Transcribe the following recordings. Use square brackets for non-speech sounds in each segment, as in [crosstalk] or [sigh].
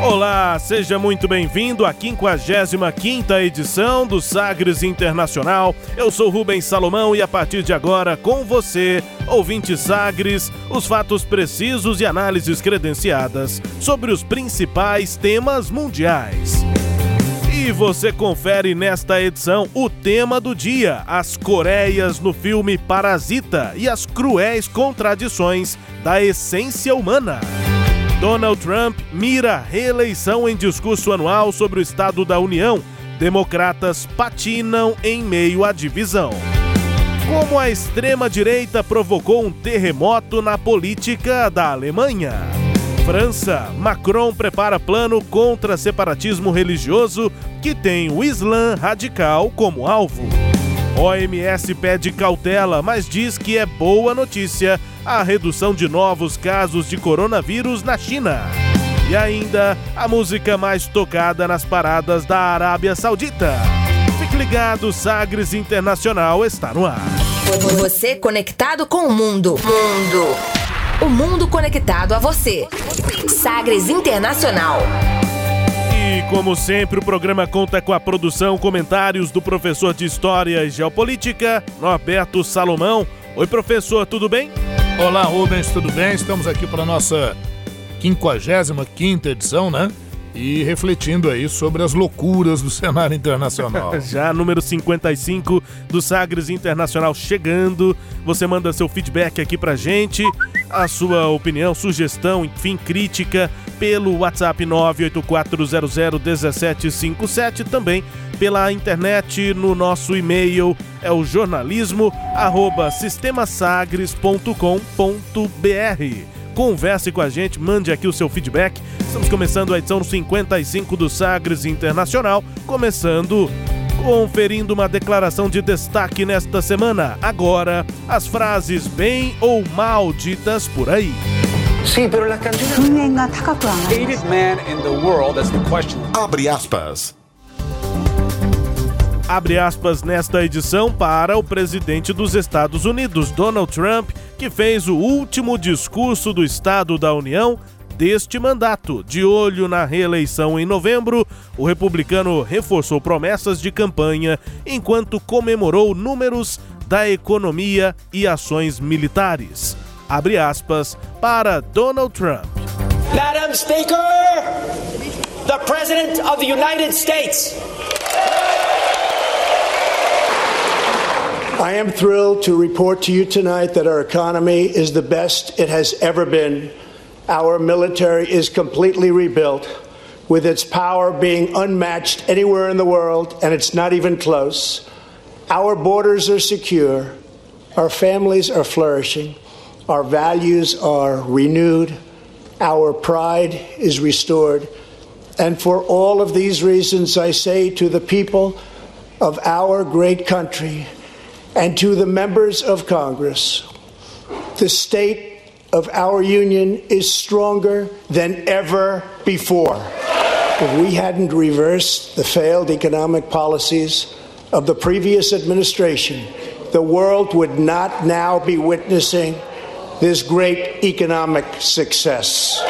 Olá, seja muito bem-vindo à 55ª edição do Sagres Internacional. Eu sou Rubens Salomão e a partir de agora, com você, ouvinte Sagres, os fatos precisos e análises credenciadas sobre os principais temas mundiais. E você confere nesta edição o tema do dia: as Coreias no filme Parasita e as cruéis contradições da essência humana. Donald Trump mira reeleição em discurso anual sobre o Estado da União. Democratas patinam em meio à divisão. Como a extrema-direita provocou um terremoto na política da Alemanha. França, Macron prepara plano contra separatismo religioso que tem o Islã radical como alvo. OMS pede cautela, mas diz que é boa notícia a redução de novos casos de coronavírus na China. E ainda a música mais tocada nas paradas da Arábia Saudita. Fique ligado, Sagres Internacional está no ar. Você conectado com o mundo. Mundo. O mundo conectado a você. Sagres Internacional. Como sempre, o programa conta com a produção, comentários do professor de História e Geopolítica, Norberto Salomão. Oi, professor, tudo bem? Olá, Rubens, tudo bem? Estamos aqui para a nossa 55 edição, né? E refletindo aí sobre as loucuras do cenário internacional. [laughs] Já número 55 do Sagres Internacional chegando. Você manda seu feedback aqui pra gente, a sua opinião, sugestão, enfim, crítica pelo WhatsApp 984001757, também pela internet no nosso e-mail é o jornalismo arroba. Converse com a gente, mande aqui o seu feedback. Estamos começando a edição 55 do Sagres Internacional, começando conferindo uma declaração de destaque nesta semana. Agora, as frases bem ou mal ditas por aí. Abre aspas. Abre aspas nesta edição para o presidente dos Estados Unidos, Donald Trump, que fez o último discurso do Estado da União deste mandato. De olho na reeleição em novembro, o republicano reforçou promessas de campanha enquanto comemorou números da economia e ações militares. Abre aspas para Donald Trump. Madam Speaker, the President of the United States. I am thrilled to report to you tonight that our economy is the best it has ever been. Our military is completely rebuilt, with its power being unmatched anywhere in the world, and it's not even close. Our borders are secure, our families are flourishing, our values are renewed, our pride is restored. And for all of these reasons, I say to the people of our great country, and to the members of Congress, the state of our union is stronger than ever before. If we hadn't reversed the failed economic policies of the previous administration, the world would not now be witnessing this great economic success.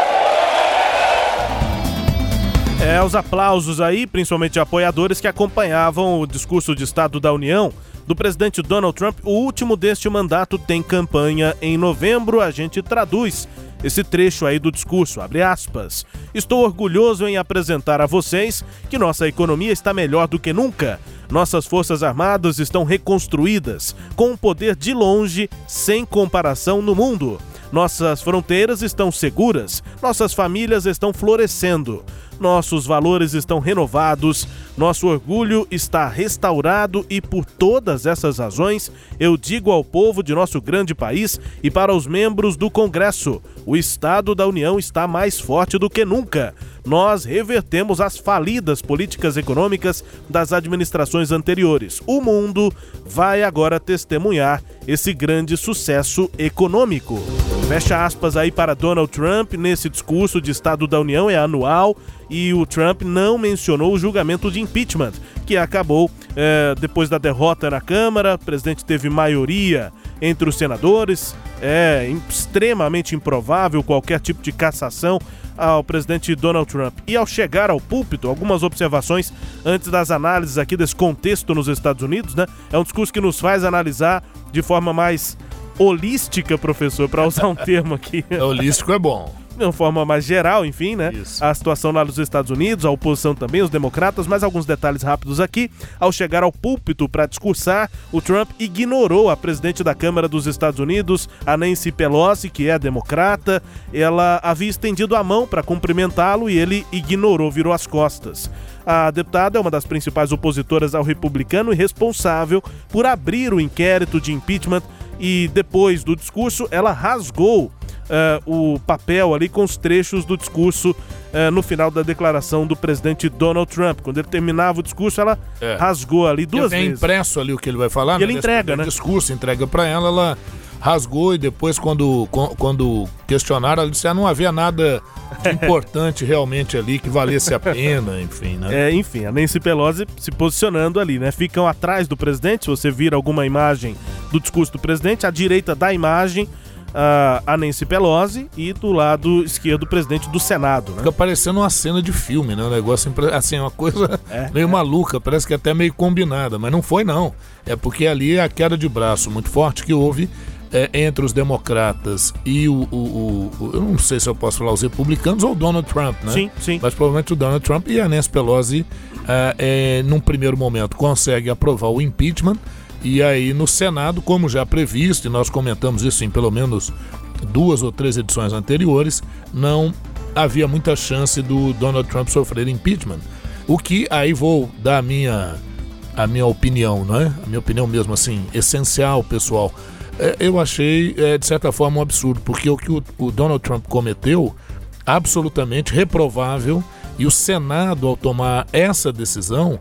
É, os aplausos aí, principalmente de apoiadores que acompanhavam o discurso de Estado da União do presidente Donald Trump. O último deste mandato tem campanha em novembro. A gente traduz esse trecho aí do discurso, abre aspas. Estou orgulhoso em apresentar a vocês que nossa economia está melhor do que nunca. Nossas forças armadas estão reconstruídas, com um poder de longe sem comparação no mundo. Nossas fronteiras estão seguras, nossas famílias estão florescendo. Nossos valores estão renovados, nosso orgulho está restaurado e por todas essas razões, eu digo ao povo de nosso grande país e para os membros do Congresso: o Estado da União está mais forte do que nunca. Nós revertemos as falidas políticas econômicas das administrações anteriores. O mundo vai agora testemunhar esse grande sucesso econômico. Fecha aspas aí para Donald Trump nesse discurso de Estado da União, é anual, e o Trump não mencionou o julgamento de impeachment, que acabou é, depois da derrota na Câmara. O presidente teve maioria entre os senadores. É extremamente improvável qualquer tipo de cassação ao presidente Donald Trump. E ao chegar ao púlpito, algumas observações antes das análises aqui desse contexto nos Estados Unidos, né? É um discurso que nos faz analisar de forma mais holística, professor, para usar um [laughs] termo aqui. holístico é bom de uma forma mais geral, enfim, né? Isso. A situação lá nos Estados Unidos, a oposição também, os democratas, mas alguns detalhes rápidos aqui. Ao chegar ao púlpito para discursar, o Trump ignorou a presidente da Câmara dos Estados Unidos, a Nancy Pelosi, que é democrata. Ela havia estendido a mão para cumprimentá-lo e ele ignorou, virou as costas. A deputada é uma das principais opositoras ao republicano e responsável por abrir o inquérito de impeachment e depois do discurso ela rasgou uh, o papel ali com os trechos do discurso uh, no final da declaração do presidente Donald Trump. Quando ele terminava o discurso, ela é. rasgou ali duas tem vezes. impresso ali o que ele vai falar. E ele entrega, né? discurso, entrega para ela, ela rasgou e depois quando, quando questionaram, ela disse que ah, não havia nada de importante [laughs] realmente ali que valesse a pena, enfim, né? É, enfim, a Nancy Pelosi se posicionando ali, né? Ficam atrás do presidente, se você vira alguma imagem do discurso do presidente, à direita da imagem a Nancy Pelosi e do lado esquerdo o presidente do Senado. Né? Fica parecendo uma cena de filme, né? Um negócio assim, uma coisa [laughs] é, meio é. maluca, parece que até meio combinada, mas não foi não. É porque ali é a queda de braço muito forte que houve é, entre os democratas e o, o, o, Eu não sei se eu posso falar os republicanos ou o Donald Trump, né? Sim, sim. Mas provavelmente o Donald Trump e a Nancy Pelosi, é, é, num primeiro momento, consegue aprovar o impeachment e aí no Senado, como já previsto, e nós comentamos isso em pelo menos duas ou três edições anteriores, não havia muita chance do Donald Trump sofrer impeachment. O que aí vou dar a minha a minha opinião, não é? A minha opinião mesmo assim, essencial, pessoal. É, eu achei é, de certa forma um absurdo, porque o que o, o Donald Trump cometeu absolutamente reprovável e o Senado ao tomar essa decisão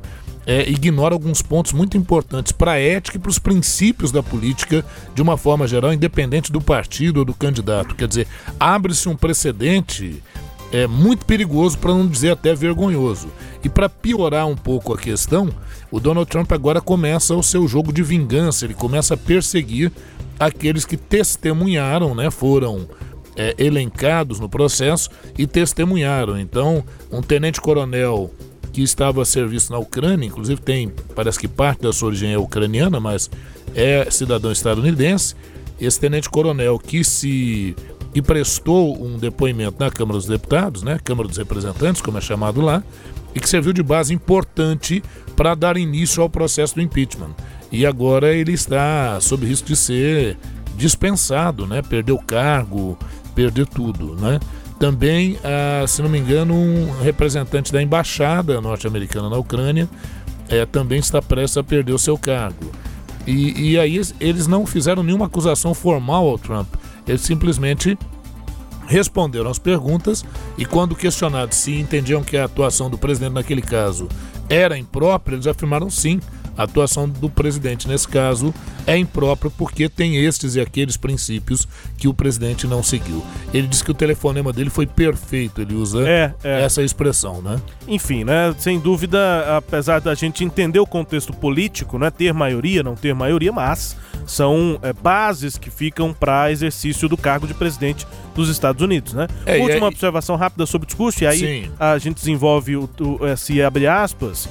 é, ignora alguns pontos muito importantes para a ética e para os princípios da política de uma forma geral, independente do partido ou do candidato. Quer dizer, abre-se um precedente é, muito perigoso, para não dizer até vergonhoso. E para piorar um pouco a questão, o Donald Trump agora começa o seu jogo de vingança, ele começa a perseguir aqueles que testemunharam, né, foram é, elencados no processo e testemunharam. Então, um tenente-coronel que estava a serviço na Ucrânia, inclusive tem, parece que parte da sua origem é ucraniana, mas é cidadão estadunidense. Esse tenente-coronel que se que prestou um depoimento na Câmara dos Deputados, né, Câmara dos Representantes, como é chamado lá, e que serviu de base importante para dar início ao processo do impeachment. E agora ele está sob risco de ser dispensado, né, perder o cargo, perder tudo, né? Também, ah, se não me engano, um representante da embaixada norte-americana na Ucrânia é, também está prestes a perder o seu cargo. E, e aí eles não fizeram nenhuma acusação formal ao Trump. Eles simplesmente responderam às perguntas e, quando questionados se entendiam que a atuação do presidente naquele caso era imprópria, eles afirmaram sim. A atuação do presidente, nesse caso, é imprópria porque tem estes e aqueles princípios que o presidente não seguiu. Ele disse que o telefonema dele foi perfeito, ele usa é, é. essa expressão, né? Enfim, né? Sem dúvida, apesar da gente entender o contexto político, né? Ter maioria, não ter maioria, mas são é, bases que ficam para exercício do cargo de presidente dos Estados Unidos, né? É, Última é, observação rápida sobre o discurso, e aí sim. a gente desenvolve o, o, se abre aspas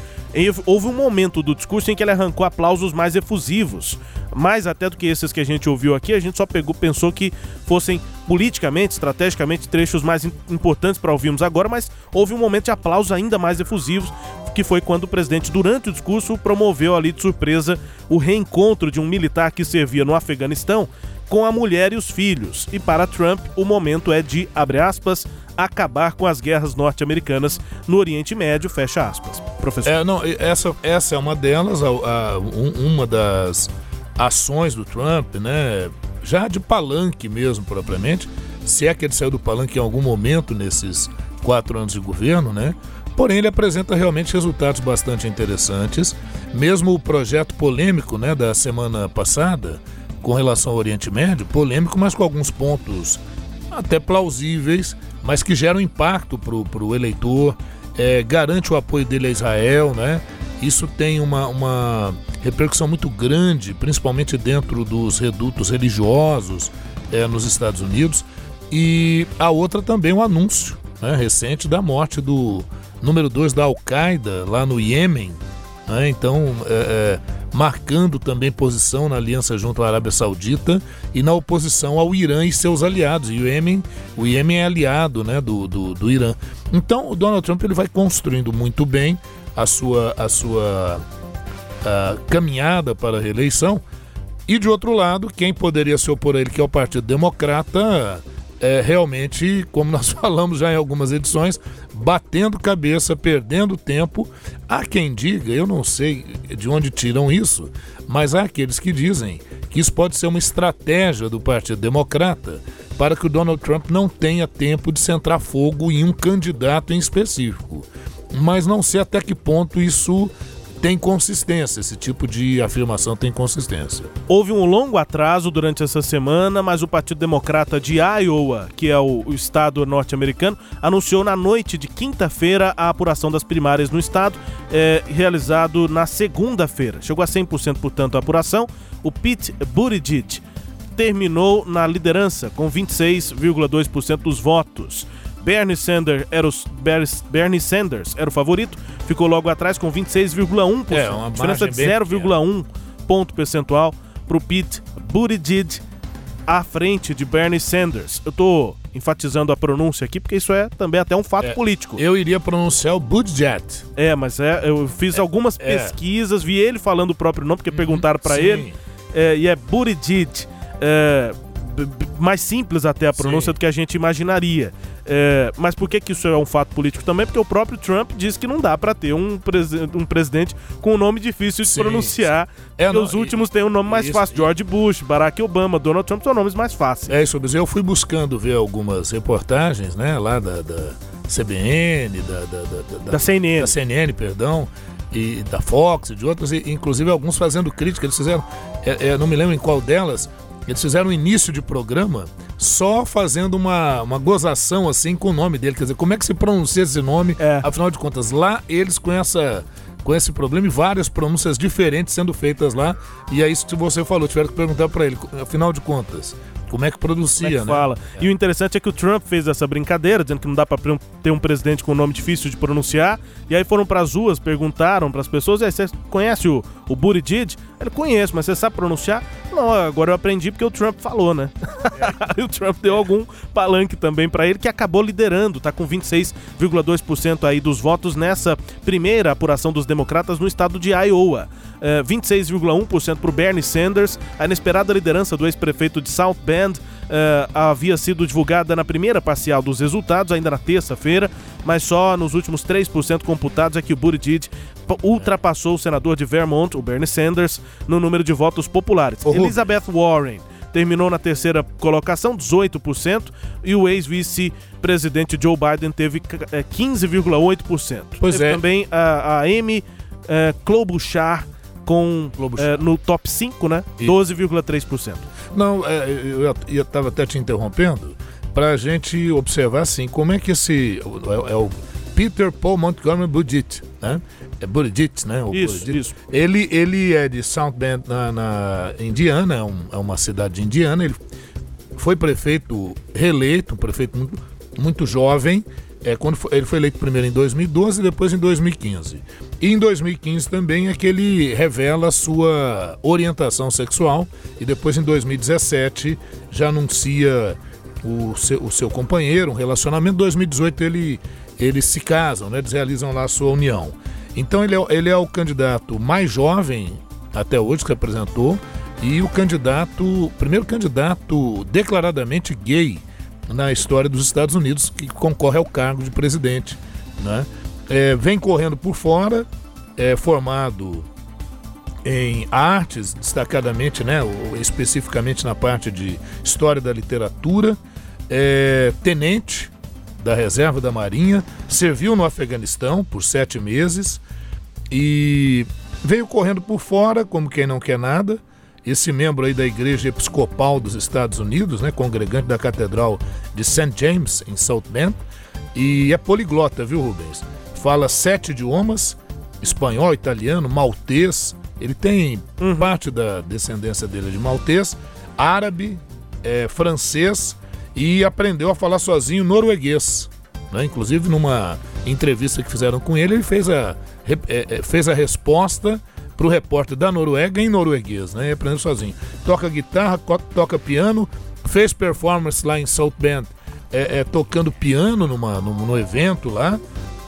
houve um momento do discurso em que ele arrancou aplausos mais efusivos. Mais até do que esses que a gente ouviu aqui, a gente só pegou, pensou que fossem politicamente, estrategicamente, trechos mais importantes para ouvirmos agora, mas houve um momento de aplausos ainda mais efusivos, que foi quando o presidente, durante o discurso, promoveu ali de surpresa o reencontro de um militar que servia no Afeganistão com a mulher e os filhos. E para Trump, o momento é de, abre aspas, acabar com as guerras norte-americanas no Oriente Médio, fecha aspas. Professor. É, não, essa, essa é uma delas, a, a, um, uma das ações do Trump, né? Já de palanque mesmo, propriamente, se é que ele saiu do palanque em algum momento nesses quatro anos de governo, né? Porém, ele apresenta realmente resultados bastante interessantes. Mesmo o projeto polêmico né, da semana passada, com relação ao Oriente Médio, polêmico, mas com alguns pontos até plausíveis, mas que geram impacto para o eleitor, é, garante o apoio dele a Israel, né? Isso tem uma, uma repercussão muito grande, principalmente dentro dos redutos religiosos é, nos Estados Unidos. E a outra também um anúncio né, recente da morte do número 2 da Al-Qaeda lá no Iêmen. Né, então, é, é, marcando também posição na aliança junto à Arábia Saudita e na oposição ao Irã e seus aliados. E o Iêmen, o Iêmen é aliado né, do, do, do Irã. Então, o Donald Trump ele vai construindo muito bem a sua, a sua a caminhada para a reeleição. E de outro lado, quem poderia se opor a ele, que é o Partido Democrata, é realmente, como nós [laughs] falamos já em algumas edições, batendo cabeça, perdendo tempo. Há quem diga, eu não sei de onde tiram isso, mas há aqueles que dizem que isso pode ser uma estratégia do Partido Democrata para que o Donald Trump não tenha tempo de centrar fogo em um candidato em específico. Mas não sei até que ponto isso tem consistência, esse tipo de afirmação tem consistência. Houve um longo atraso durante essa semana, mas o Partido Democrata de Iowa, que é o, estado norte-americano, anunciou na noite de quinta-feira a apuração das primárias no estado, é, realizado na segunda-feira. Chegou a 100%, portanto, a apuração. O Pete Buttigieg terminou na liderança com 26,2% dos votos. Bernie Sanders era o, Bernie Sanders era o favorito, ficou logo atrás com 26,1%. É, uma diferença de 0,1 ponto percentual para o Pete Buttigieg à frente de Bernie Sanders. Eu estou enfatizando a pronúncia aqui porque isso é também até um fato é, político. Eu iria pronunciar o Buttigieg. É, mas é, eu fiz é, algumas é. pesquisas, vi ele falando o próprio nome porque uhum, perguntaram para ele é, e é Buttigieg. Mais simples até a pronúncia Sim. do que a gente imaginaria. É, mas por que, que isso é um fato político também? Porque o próprio Trump disse que não dá para ter um, presi um presidente com um nome difícil de sim, pronunciar. Sim. É, não, os últimos e, têm um nome mais isso, fácil. George Bush, Barack Obama, Donald Trump são nomes mais fáceis. É isso, mas eu fui buscando ver algumas reportagens, né, lá da, da CBN, da, da, da, da CNN. Da CNN, perdão e da Fox e de outras, e, inclusive alguns fazendo crítica. Eles fizeram, é, é, não me lembro em qual delas, eles fizeram um início de programa só fazendo uma, uma gozação assim com o nome dele. Quer dizer, como é que se pronuncia esse nome? É. Afinal de contas, lá eles com essa com esse problema e várias pronúncias diferentes sendo feitas lá. E é isso que você falou, tiveram que perguntar para ele, afinal de contas, como é que produzia, Como é que né? Fala. É. E o interessante é que o Trump fez essa brincadeira, dizendo que não dá para ter um presidente com um nome difícil de pronunciar. E aí foram para as ruas, perguntaram para as pessoas: aí, você conhece o, o Buttigieg? Ele conhece, mas você sabe pronunciar? Não, agora eu aprendi porque o Trump falou, né? É. [laughs] o Trump deu algum palanque também para ele, que acabou liderando, tá com 26,2% aí dos votos nessa primeira apuração dos democratas no estado de Iowa. É, 26,1% para o Bernie Sanders, a inesperada liderança do ex-prefeito de South Bend uh, havia sido divulgada na primeira parcial dos resultados, ainda na terça-feira, mas só nos últimos 3% computados é que o Buttigieg ultrapassou o senador de Vermont, o Bernie Sanders, no número de votos populares. Uhum. Elizabeth Warren terminou na terceira colocação, 18%, e o ex-vice-presidente Joe Biden teve 15,8%. Eh, pois teve é. também a, a Amy uh, Klobuchar com uh, no top 5, né? 12,3%. Não, é, eu estava até te interrompendo para a gente observar assim como é que esse é, é o Peter Paul Montgomery Buttigieg, né? É Buttigieg, né? O isso, Buttigieg. isso. Ele, ele é de South Bend, na, na Indiana, é, um, é, uma cidade de Indiana. Ele foi prefeito reeleito, um prefeito muito, muito jovem, é, quando foi, ele foi eleito primeiro em 2012 e depois em 2015. E em 2015 também é que ele revela sua orientação sexual e depois em 2017 já anuncia o seu, o seu companheiro, um relacionamento. Em 2018 ele, eles se casam, né? eles realizam lá a sua união. Então ele é, ele é o candidato mais jovem até hoje que apresentou e o candidato, primeiro candidato declaradamente gay na história dos Estados Unidos que concorre ao cargo de presidente. Né? É, vem correndo por fora, é formado em artes, destacadamente, né, especificamente na parte de história da literatura, é tenente da reserva da Marinha, serviu no Afeganistão por sete meses e veio correndo por fora, como quem não quer nada. Esse membro aí da Igreja Episcopal dos Estados Unidos, né, congregante da Catedral de St. James, em South Bend, e é poliglota, viu, Rubens? Fala sete idiomas: espanhol, italiano, maltês, ele tem uhum. parte da descendência dele de maltês, árabe, é, francês e aprendeu a falar sozinho norueguês. Né? Inclusive, numa entrevista que fizeram com ele, ele fez a, é, é, fez a resposta para o repórter da Noruega em norueguês, né? aprendeu sozinho. Toca guitarra, toca piano, fez performance lá em South Bend, é, é, tocando piano numa, no evento lá.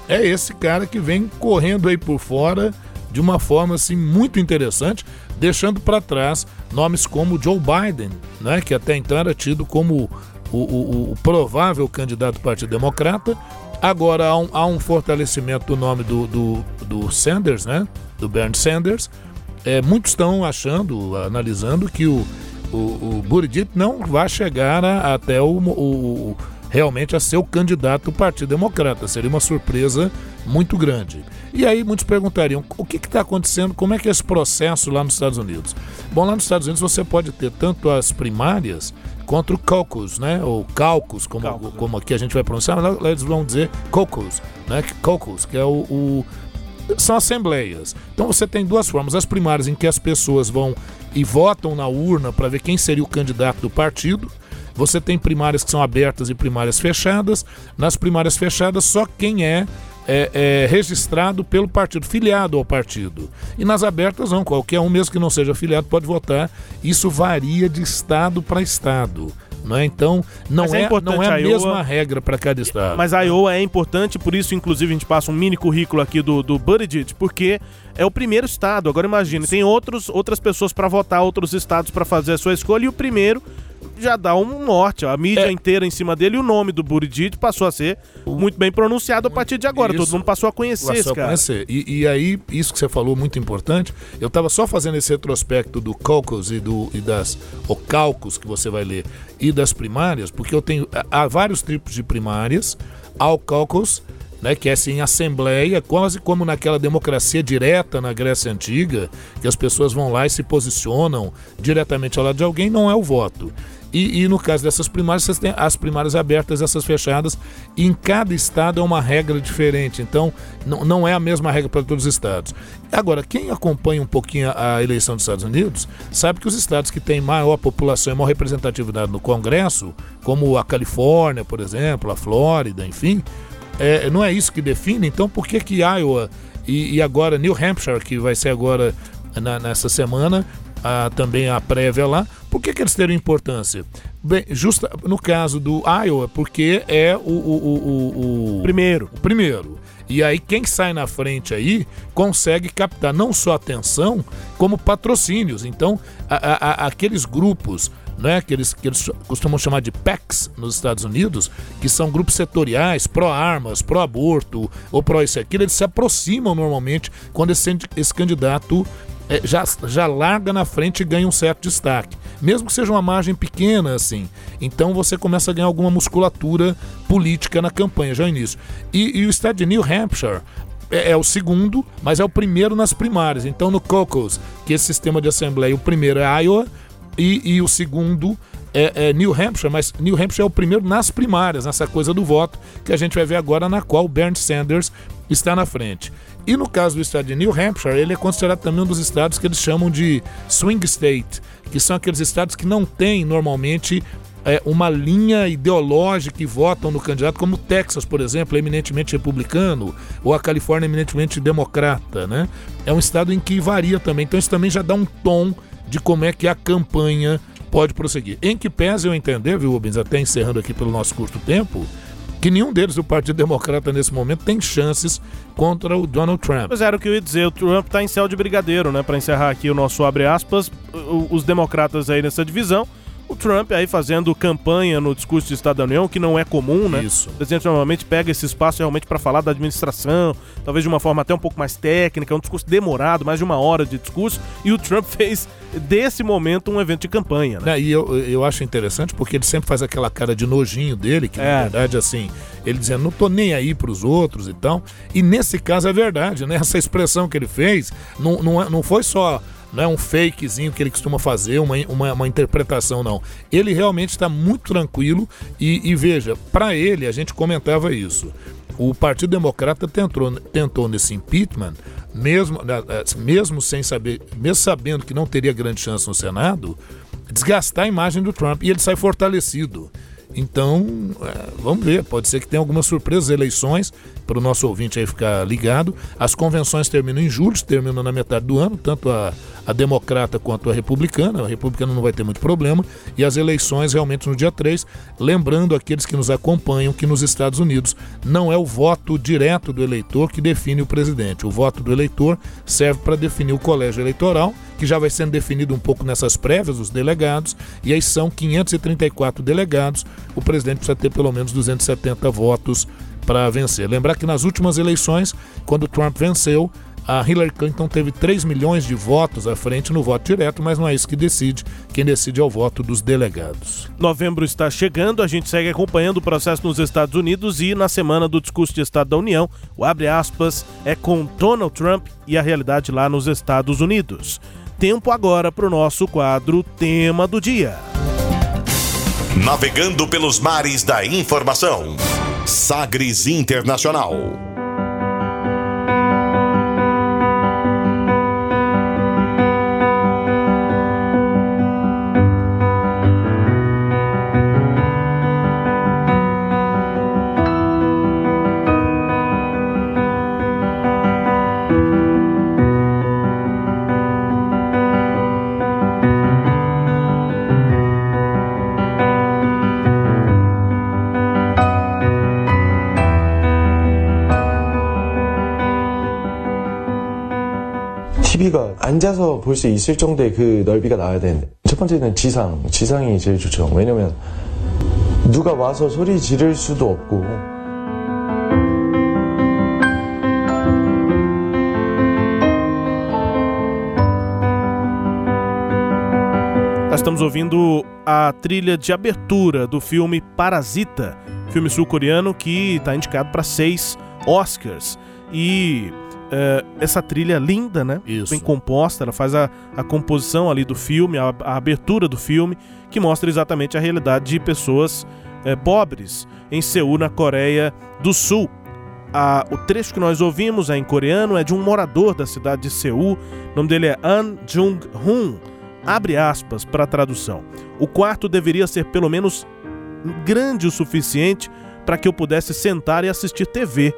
É esse cara que vem correndo aí por fora de uma forma assim muito interessante, deixando para trás nomes como Joe Biden, né, que até então era tido como o, o, o provável candidato do Partido Democrata. Agora há um, há um fortalecimento do nome do, do, do, Sanders, né, do Bernie Sanders. É, muitos estão achando, analisando que o, o, o Buttigieg não vai chegar a, até o, o realmente a ser o candidato do Partido Democrata. Seria uma surpresa muito grande. E aí muitos perguntariam: o que está acontecendo? Como é que é esse processo lá nos Estados Unidos? Bom, lá nos Estados Unidos você pode ter tanto as primárias contra o caucus, né? Ou caucus, como, caucus, como aqui a gente vai pronunciar, mas eles vão dizer caucus, né? Caucus, que é o, o são assembleias. Então você tem duas formas: as primárias em que as pessoas vão e votam na urna para ver quem seria o candidato do partido. Você tem primárias que são abertas e primárias fechadas. Nas primárias fechadas, só quem é é, é, registrado pelo partido, filiado ao partido. E nas abertas, não, qualquer um, mesmo que não seja filiado, pode votar. Isso varia de estado para estado. Né? Então, não é, é não é a, a mesma Iowa, regra para cada estado. Mas a Iowa é importante, por isso, inclusive, a gente passa um mini currículo aqui do, do Buttigieg, porque é o primeiro estado. Agora imagine, tem outros, outras pessoas para votar, outros estados para fazer a sua escolha, e o primeiro já dá um norte. A mídia é. inteira em cima dele e o nome do Buttigieg passou a ser muito bem pronunciado a partir de agora. Isso. Todo mundo passou a conhecer passou esse cara. A conhecer. E, e, aí, isso que você falou, muito importante. Eu estava só fazendo esse retrospecto do caucus e, do, e das o cálculos que você vai ler e das primárias, porque eu tenho há vários tipos de primárias. Há o caucus, né, que é assim, assembleia, quase como naquela democracia direta na Grécia Antiga, que as pessoas vão lá e se posicionam diretamente ao lado de alguém, não é o voto. E, e, no caso dessas primárias, vocês têm as primárias abertas, essas fechadas, em cada estado é uma regra diferente. Então, não, não é a mesma regra para todos os estados. Agora, quem acompanha um pouquinho a eleição dos Estados Unidos, sabe que os estados que têm maior população e maior representatividade no Congresso, como a Califórnia, por exemplo, a Flórida, enfim, é, não é isso que define. Então, por que que Iowa e, e agora New Hampshire, que vai ser agora na, nessa semana, a, também a prévia lá. Por que, que eles teriam importância? Bem, justa, no caso do Iowa, porque é o, o, o, o primeiro. O primeiro. E aí quem sai na frente aí consegue captar não só atenção, como patrocínios. Então, a, a, aqueles grupos né, que, eles, que eles costumam chamar de PACs nos Estados Unidos, que são grupos setoriais, pró-armas, pró-aborto ou pró isso e aquilo, eles se aproximam normalmente quando esse, esse candidato é, já, já larga na frente e ganha um certo destaque. Mesmo que seja uma margem pequena assim. Então você começa a ganhar alguma musculatura política na campanha, já início. E, e o estado de New Hampshire é, é, o segundo, mas é o primeiro nas primárias. Então no caucus, que é esse sistema de assembleia, o primeiro é Iowa e, e o segundo é, é, New Hampshire, mas New Hampshire é o primeiro nas primárias, nessa coisa do voto, que a gente vai ver agora, na qual Bernie Sanders está na frente. E no caso do estado de New Hampshire, ele é considerado também um dos estados que eles chamam de swing state, que são aqueles estados que não têm normalmente é, uma linha ideológica e votam no candidato, como o Texas, por exemplo, é eminentemente republicano, ou a Califórnia é eminentemente democrata, né? É um estado em que varia também. Então isso também já dá um tom de como é que a campanha pode prosseguir. Em que pese eu entender, viu, Rubens, até encerrando aqui pelo nosso curto tempo, que nenhum deles do Partido Democrata nesse momento tem chances contra o Donald Trump. Pois era o que eu ia dizer, o Trump está em céu de brigadeiro, né? Para encerrar aqui o nosso abre aspas, os democratas aí nessa divisão o Trump aí fazendo campanha no discurso de Estado da União, que não é comum, né? Isso. O presidente normalmente pega esse espaço realmente para falar da administração, talvez de uma forma até um pouco mais técnica, um discurso demorado, mais de uma hora de discurso, e o Trump [laughs] fez desse momento um evento de campanha, né? É, e eu, eu acho interessante porque ele sempre faz aquela cara de nojinho dele, que é. na verdade, assim, ele dizendo, não tô nem aí pros outros e tal. E nesse caso é verdade, né? [laughs] Essa expressão que ele fez não, não, é, não foi só não é um fakezinho que ele costuma fazer, uma, uma, uma interpretação, não. Ele realmente está muito tranquilo e, e veja, para ele, a gente comentava isso. O Partido Democrata tentou, tentou nesse impeachment, mesmo, né, é, mesmo sem saber, mesmo sabendo que não teria grande chance no Senado, desgastar a imagem do Trump e ele sai fortalecido. Então, é, vamos ver, pode ser que tenha algumas surpresas, eleições, para o nosso ouvinte aí ficar ligado. As convenções terminam em julho, terminam na metade do ano, tanto a, a democrata quanto a republicana. A republicana não vai ter muito problema. E as eleições realmente no dia 3. Lembrando aqueles que nos acompanham que nos Estados Unidos não é o voto direto do eleitor que define o presidente. O voto do eleitor serve para definir o colégio eleitoral, que já vai sendo definido um pouco nessas prévias, os delegados. E aí são 534 delegados. O presidente precisa ter pelo menos 270 votos para vencer. Lembrar que nas últimas eleições, quando Trump venceu, a Hillary Clinton teve 3 milhões de votos à frente no voto direto, mas não é isso que decide. Quem decide é o voto dos delegados. Novembro está chegando, a gente segue acompanhando o processo nos Estados Unidos e na semana do discurso de Estado da União, o abre aspas é com Donald Trump e a realidade lá nos Estados Unidos. Tempo agora para o nosso quadro Tema do Dia. Navegando pelos mares da informação. Sagres Internacional. 앉아서 볼 수 있을 정도의 그 넓이가 나와야 되는데 첫 번째는 지상, 지상이 제일 좋죠. 왜냐면 누가 와서 소리 지를 수도 없고 Nós estamos ouvindo a trilha de abertura do filme Parasita, filme sul-coreano que está indicado para seis Oscars. E é, essa trilha linda, né? Isso. Bem composta, ela faz a, a composição ali do filme, a, a, abertura do filme, que mostra exatamente a realidade de pessoas é, pobres em Seul, na Coreia do Sul. A, o trecho que nós ouvimos é em coreano, é de um morador da cidade de Seul, o nome dele é An Jung-hun. Abre aspas para a tradução. O quarto deveria ser pelo menos grande o suficiente para que eu pudesse sentar e assistir TV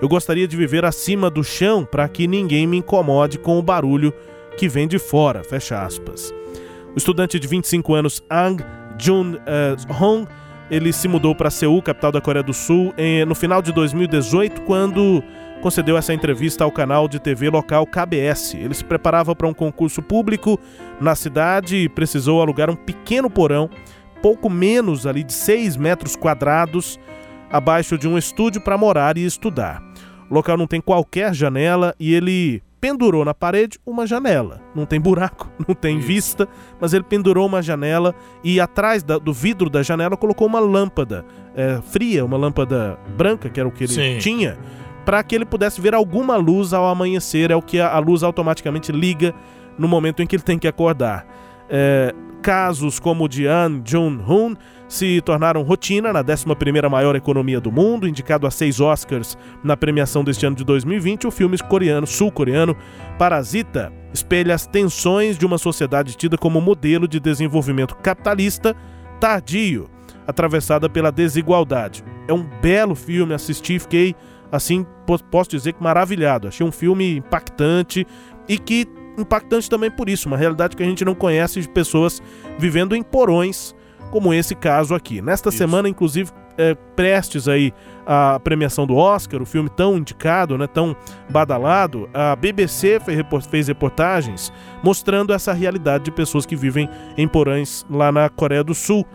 eu gostaria de viver acima do chão para que ninguém me incomode com o barulho que vem de fora. Fecha aspas. O estudante de 25 anos Ang Jun uh, Hong ele se mudou para Seul, capital da Coreia do Sul, no final de 2018, quando concedeu essa entrevista ao canal de TV local KBS. Ele se preparava para um concurso público na cidade e precisou alugar um pequeno porão, pouco menos ali de 6 metros quadrados, abaixo de um estúdio para morar e estudar. O local não tem qualquer janela e ele pendurou na parede uma janela. Não tem buraco, [laughs] não tem Isso. vista, mas ele pendurou uma janela e atrás da, do vidro da janela colocou uma lâmpada é, fria, uma lâmpada branca, que era o que ele Sim. tinha, para que ele pudesse ver alguma luz ao amanhecer. É o que a, a luz automaticamente liga no momento em que ele tem que acordar. É, casos como o de An Jun-hoon se tornaram rotina na 11ª maior economia do mundo, indicado a seis Oscars na premiação deste ano de 2020, o filme coreano, sul-coreano Parasita espelha as tensões de uma sociedade tida como modelo de desenvolvimento capitalista tardio, atravessada pela desigualdade. É um belo filme, assisti, fiquei assim, posso dizer que maravilhado. Achei um filme impactante e que impactante também por isso, uma realidade que a gente não conhece de pessoas vivendo em porões como esse caso aqui. Nesta Isso. semana, inclusive, é, prestes aí a premiação do Oscar, o filme tão indicado, né, tão badalado, a BBC fez reportagens mostrando essa realidade de pessoas que vivem em porões lá na Coreia do Sul.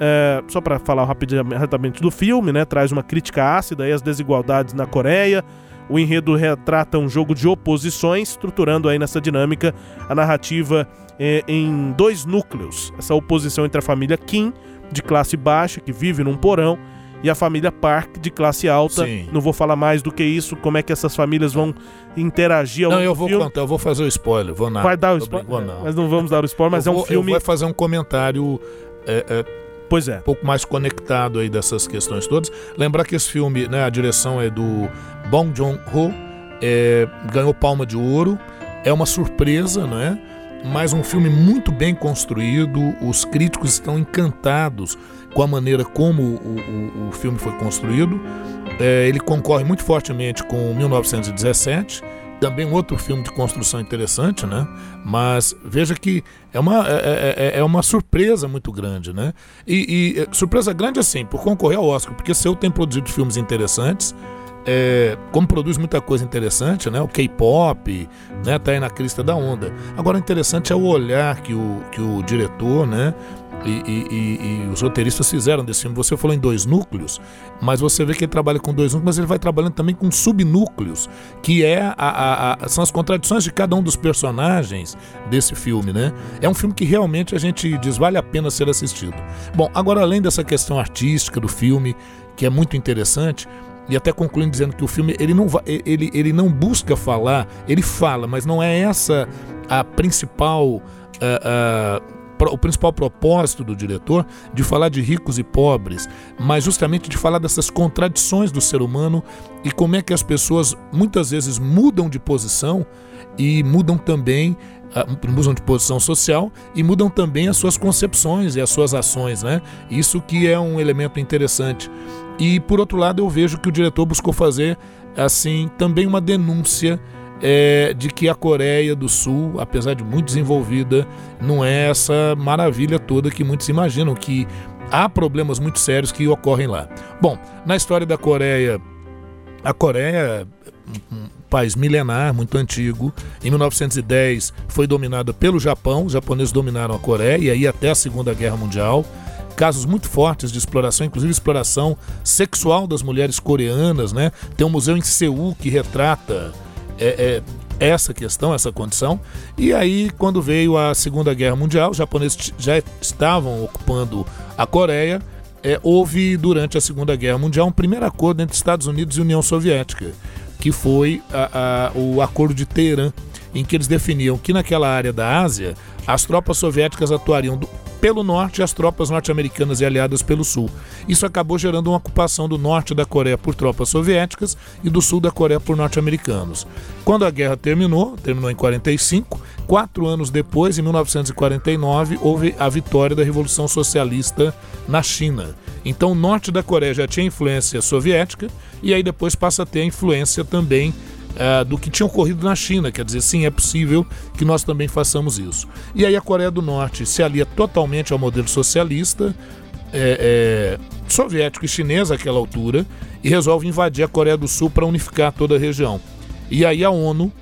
É, só para falar rapidamente do filme, né, traz uma crítica ácida às desigualdades na Coreia. O enredo retrata um jogo de oposições, estruturando aí nessa dinâmica a narrativa é, em dois núcleos. Essa oposição entre a família Kim, de classe baixa, que vive num porão, e a família Park de classe alta. Sim. Não vou falar mais do que isso, como é que essas famílias vão interagir ao Não, eu vou filme. contar, eu vou fazer o spoiler, vou nada. Vai dar o spoiler? Não. Mas não vamos dar o spoiler, mas é um filme... Eu vou fazer um comentário... É, é, pois é. Um pouco mais conectado aí dessas questões todas. Lembrar que esse filme, né, a direção é do Bong Joon-ho, é, ganhou Palma de Ouro, é uma surpresa, não é? Mas um filme muito bem construído, os críticos estão encantados com a maneira como o, o, o filme foi construído. É, ele concorre muito fortemente com 1917, também um outro filme de construção interessante, né? Mas veja que é uma, é, é, é, é uma surpresa muito grande, né? E, e, é, surpresa grande assim, por concorrer ao Oscar, porque Seu tem produzido filmes interessantes, é, como produz muita coisa interessante, né? O K-pop, né? Tá aí na crista da onda. Agora, interessante é o olhar que o, que o diretor, né? E, e, e, e, os roteiristas fizeram desse filme. Você falou em dois núcleos, mas você vê que ele trabalha com dois núcleos, mas ele vai trabalhando também com subnúcleos, que é a, a, a, são as contradições de cada um dos personagens desse filme, né? É um filme que realmente a gente diz vale a pena ser assistido. Bom, agora além dessa questão artística do filme, que é muito interessante, e até concluindo dizendo que o filme ele não, ele, ele não busca falar, ele fala, mas não é essa a principal. Uh, uh, o principal propósito do diretor de falar de ricos e pobres, mas justamente de falar dessas contradições do ser humano e como é que as pessoas muitas vezes mudam de posição e mudam também ah, mudam de posição social e mudam também as suas concepções e as suas ações, né? Isso que é um elemento interessante. E por outro lado, eu vejo que o diretor buscou fazer assim também uma denúncia é, de que a Coreia do Sul, apesar de muito desenvolvida, não é essa maravilha toda que muitos imaginam, que há problemas muito sérios que ocorrem lá. Bom, na história da Coreia, a Coreia um país milenar, muito antigo. Em 1910 foi dominada pelo Japão, os japoneses dominaram a Coreia e aí até a Segunda Guerra Mundial. Casos muito fortes de exploração, inclusive exploração sexual das mulheres coreanas, né? Tem um museu em Seul que retrata é, é, essa questão, essa condição. E aí, quando veio a Segunda Guerra Mundial, os japoneses já estavam ocupando a Coreia. É, houve, durante a Segunda Guerra Mundial, um primeiro acordo entre Estados Unidos e União Soviética, que foi a, a, o Acordo de Teherã, em que eles definiam que naquela área da Ásia as tropas soviéticas atuariam do, pelo norte e as tropas norte-americanas e aliadas pelo sul. Isso acabou gerando uma ocupação do norte da Coreia por tropas soviéticas e do sul da Coreia por norte-americanos. Quando a guerra terminou, terminou em 45, quatro anos depois, em 1949, houve a vitória da Revolução Socialista na China. Então o norte da Coreia já tinha influência soviética e aí depois passa a ter influência também é, do que tinha ocorrido na China. Quer dizer, sim, é possível que nós também façamos isso. E aí a Coreia do Norte se alia totalmente ao modelo socialista, é, é, soviético e chinês àquela altura, e resolve invadir a Coreia do Sul para unificar toda a região. E aí a ONU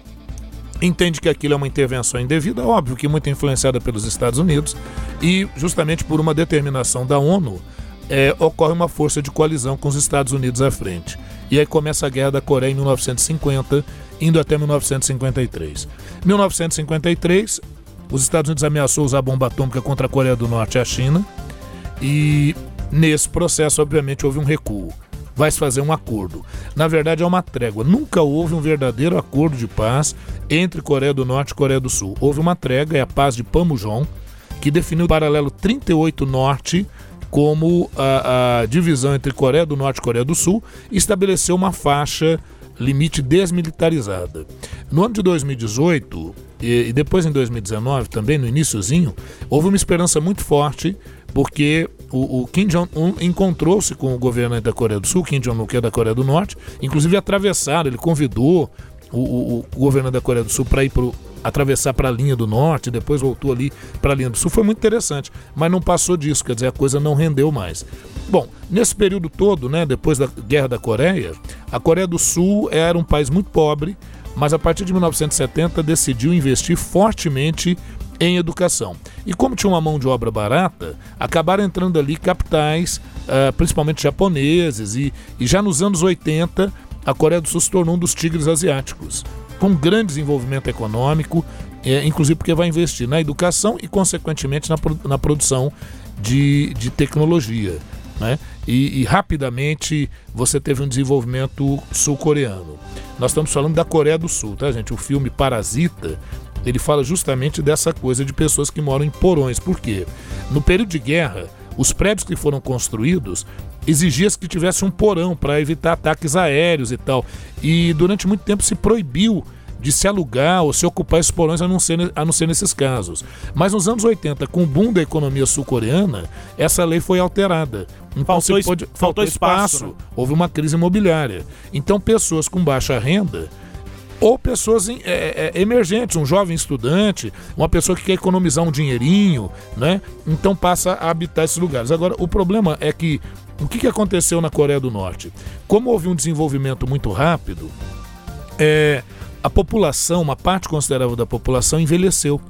entende que aquilo é uma intervenção indevida, óbvio que muito influenciada pelos Estados Unidos, e justamente por uma determinação da ONU, é, ocorre uma força de coalizão com os Estados Unidos à frente. E aí começa a Guerra da Coreia em 1950, indo até 1953. 1953, os Estados Unidos ameaçou usar bomba atômica contra a Coreia do Norte e a China. E nesse processo, obviamente, houve um recuo. Vai se fazer um acordo. Na verdade, é uma trégua. Nunca houve um verdadeiro acordo de paz entre Coreia do Norte e Coreia do Sul. Houve uma trégua, é a paz de Panmunjom, que definiu o paralelo 38 Norte como a, a divisão entre Coreia do Norte e Coreia do Sul estabeleceu uma faixa limite desmilitarizada. No ano de 2018 e, depois em 2019 também no iníciozinho houve uma esperança muito forte porque o, o Kim Jong-un encontrou-se com o governante da Coreia do Sul, Kim Jong-un que é da Coreia do Norte, inclusive atravessaram, ele convidou o, o, o da Coreia do Sul para ir para atravessar para a linha do norte, depois voltou ali para a linha do sul. Foi muito interessante, mas não passou disso, quer dizer, a coisa não rendeu mais. Bom, nesse período todo, né, depois da Guerra da Coreia, a Coreia do Sul era um país muito pobre, mas a partir de 1970 decidiu investir fortemente em educação. E como tinha uma mão de obra barata, acabaram entrando ali capitais, uh, principalmente japoneses, e, e já nos anos 80 a Coreia do Sul se tornou um dos tigres asiáticos, com grande desenvolvimento econômico, é, inclusive porque vai investir na educação e, consequentemente, na, na produção de, de tecnologia. Né? E, e, rapidamente você teve um desenvolvimento sul-coreano. Nós estamos falando da Coreia do Sul, tá, gente? O filme Parasita ele fala justamente dessa coisa de pessoas que moram em porões. Por quê? No período de guerra, os prédios que foram construídos exigia que tivesse um porão para evitar ataques aéreos e tal. E durante muito tempo se proibiu de se alugar ou se ocupar esses porões a não, ser, a não ser nesses casos. Mas nos anos 80, com o boom da economia sul-coreana, essa lei foi alterada. Então faltou, pode, faltou, faltou espaço. espaço né? Houve uma crise imobiliária. Então pessoas com baixa renda ou pessoas é, é, emergentes, um jovem estudante, uma pessoa que quer economizar um dinheirinho, né? Então passa a habitar esses lugares. Agora, o problema é que o que, aconteceu na Coreia do Norte? Como houve um desenvolvimento muito rápido, é, a população, uma parte considerável da população envelheceu.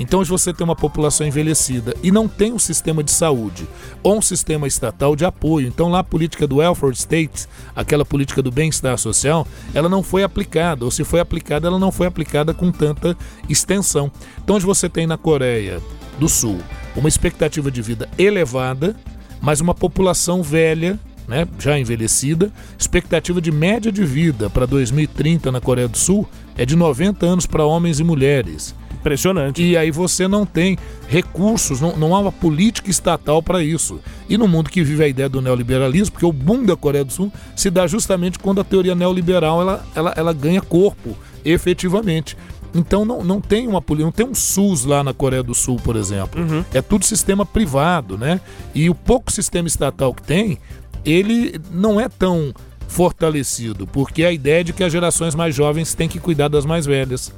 Então, se você tem uma população envelhecida e não tem um sistema de saúde ou um sistema estatal de apoio, então lá a política do welfare state, aquela política do bem-estar social, ela não foi aplicada, ou se foi aplicada, ela não foi aplicada com tanta extensão. Então, onde você tem na Coreia do Sul uma expectativa de vida elevada, mas uma população velha né, já envelhecida. Expectativa de média de vida para 2030 na Coreia do Sul é de 90 anos para homens e mulheres. Impressionante. E aí você não tem recursos, não, não há uma política estatal para isso. E no mundo que vive a ideia do neoliberalismo, porque o boom da Coreia do Sul se dá justamente quando a teoria neoliberal ela, ela, ela ganha corpo efetivamente. Então não, não tem uma política, não tem um SUS lá na Coreia do Sul, por exemplo. Uhum. É tudo sistema privado, né? E o pouco sistema estatal que tem, ele não é tão fortalecido, porque a ideia é de que as gerações mais jovens têm que cuidar das mais velhas.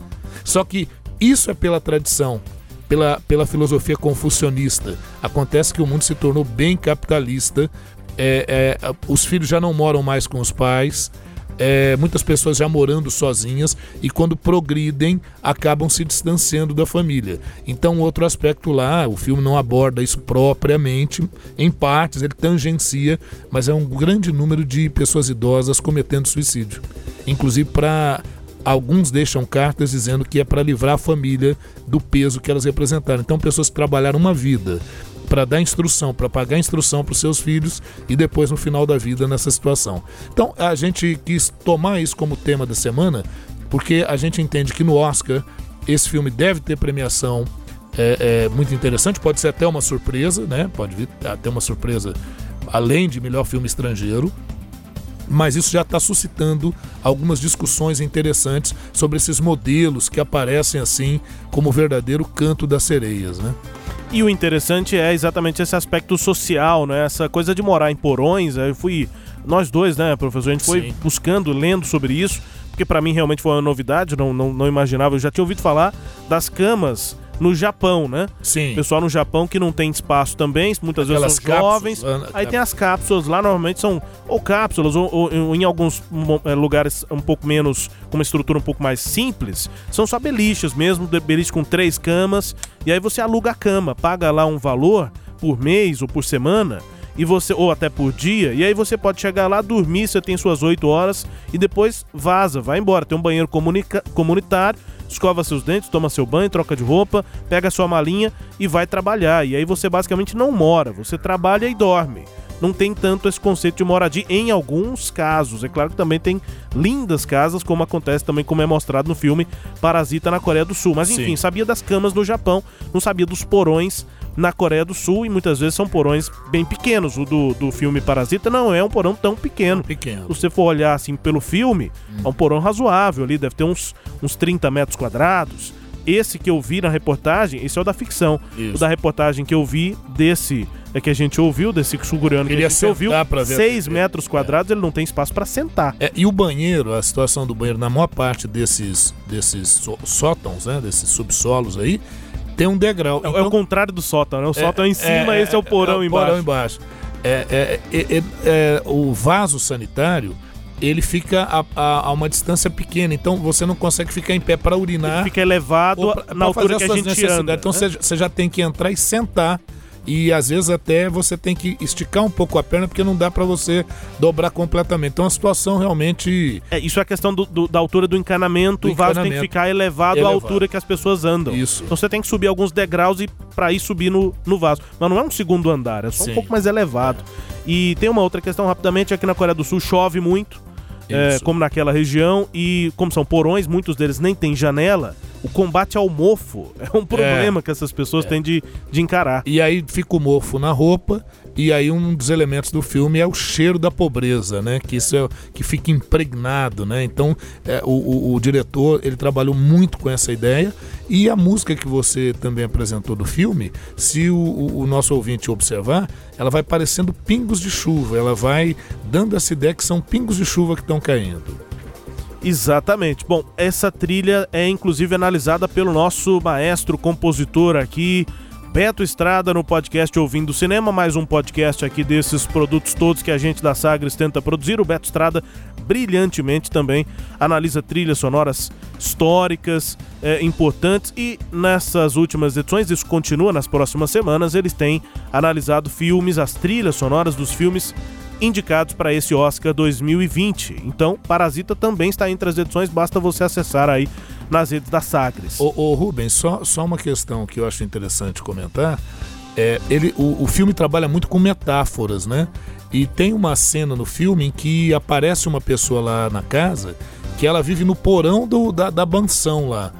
Só que isso é pela tradição, pela, pela filosofia confucionista. Acontece que o mundo se tornou bem capitalista, é, é, os filhos já não moram mais com os pais, é, muitas pessoas já morando sozinhas e quando progridem acabam se distanciando da família. Então, outro aspecto lá, o filme não aborda isso propriamente, em partes, ele tangencia, mas é um grande número de pessoas idosas cometendo suicídio. Inclusive para Alguns deixam cartas dizendo que é para livrar a família do peso que elas representaram. Então, pessoas que trabalharam uma vida para dar instrução, para pagar instrução para os seus filhos e depois no final da vida nessa situação. Então, a gente quis tomar isso como tema da semana porque a gente entende que no Oscar esse filme deve ter premiação é, é, muito interessante, pode ser até uma surpresa, né? Pode vir até uma surpresa além de melhor filme estrangeiro mas isso já está suscitando algumas discussões interessantes sobre esses modelos que aparecem assim como o verdadeiro canto das sereias, né? E o interessante é exatamente esse aspecto social, né? Essa coisa de morar em porões. Eu fui, nós dois, né, professor, a gente foi Sim. buscando, lendo sobre isso, porque para mim realmente foi uma novidade, não, não, não imaginava. Eu já tinha ouvido falar das camas no Japão, né? Sim. Pessoal no Japão que não tem espaço também, muitas Aquelas vezes são jovens. Cápsulas, aí tem as cápsulas lá, normalmente são ou cápsulas, ou, ou, em alguns é, lugares um pouco menos, com uma estrutura um pouco mais simples, são só beliches mesmo, beliche com três camas, e aí você aluga a cama, paga lá um valor por mês ou por semana e você ou até por dia, e aí você pode chegar lá, dormir, você tem suas 8 horas e depois vaza, vai embora. Tem um banheiro comunitário, escova seus dentes, toma seu banho, troca de roupa, pega sua malinha e vai trabalhar. E aí você basicamente não mora, você trabalha e dorme. Não tem tanto esse conceito de moradia em alguns casos. É claro que também tem lindas casas, como acontece também, como é mostrado no filme Parasita na Coreia do Sul. Mas enfim, Sim. sabia das camas no Japão, não sabia dos porões na Coreia do Sul e muitas vezes são porões bem pequenos. O do, do filme Parasita não é um porão tão pequeno. pequeno. Se você for olhar assim pelo filme, hum. é um porão razoável ali, deve ter uns, uns 30 metros quadrados. Esse que eu vi na reportagem, esse é o da ficção. Isso. O da reportagem que eu vi desse é que a gente ouviu, desse sul-coreano que a gente ouviu, sentar pra ver- 6 metros quadrados, ele não tem espaço para sentar. É, e o banheiro, a situação do banheiro, na maior parte desses, desses só- sótãos, né? Desses subsolos aí, tem um degrau. É- é o contrário do sótão, né? O sótão é em cima, esse é o porão é embaixo. porão embaixo. É, é, é, é, é, o vaso sanitário, ele fica a, a- a uma distância pequena, então você não consegue ficar em pé para urinar. Ele fica elevado pra- na pra altura fazer que a gente anda. Então né? você, você já tem que entrar e sentar. E às vezes até você tem que esticar um pouco a perna porque não dá para você dobrar completamente. Então a situação realmente É, isso é a questão do- do- da altura do encanamento, Do o vaso tem que ficar elevado, à Elevado. altura que as pessoas andam. Isso. Então você tem que subir alguns degraus e para ir subir no, no vaso. Mas não é um segundo andar, é só Sim. um pouco mais elevado. E tem uma outra questão rapidamente, aqui na Coreia do Sul chove muito, é, como naquela região, e como são porões, muitos deles nem têm janela, o combate ao mofo é um problema que essas pessoas têm de, de encarar. E aí fica o mofo na roupa, e aí um dos elementos do filme é o cheiro da pobreza, né? Que isso é que fica impregnado, né? Então é, o, o- o diretor ele trabalhou muito com essa ideia e a música que você também apresentou do filme, se o, o- o nosso ouvinte observar, ela vai parecendo pingos de chuva, ela vai dando essa ideia que são pingos de chuva que estão caindo. Exatamente. Bom, essa trilha é inclusive analisada pelo nosso maestro compositor aqui, Beto Estrada, no podcast Ouvindo Cinema, mais um podcast aqui desses produtos todos que a gente da Sagres tenta produzir. O Beto Estrada brilhantemente também analisa trilhas sonoras históricas, eh, importantes e nessas últimas edições, isso continua nas próximas semanas, eles têm analisado filmes, as trilhas sonoras dos filmes indicados para esse Oscar 2020. Então, Parasita também está entre as edições, basta você acessar aí nas redes da Sagres. Ô, ô Rubens, só, só uma questão que eu acho interessante comentar. É, ele, o, o filme trabalha muito com metáforas, né? E tem uma cena no filme em que aparece uma pessoa lá na casa que ela vive no porão do, da, da mansão lá.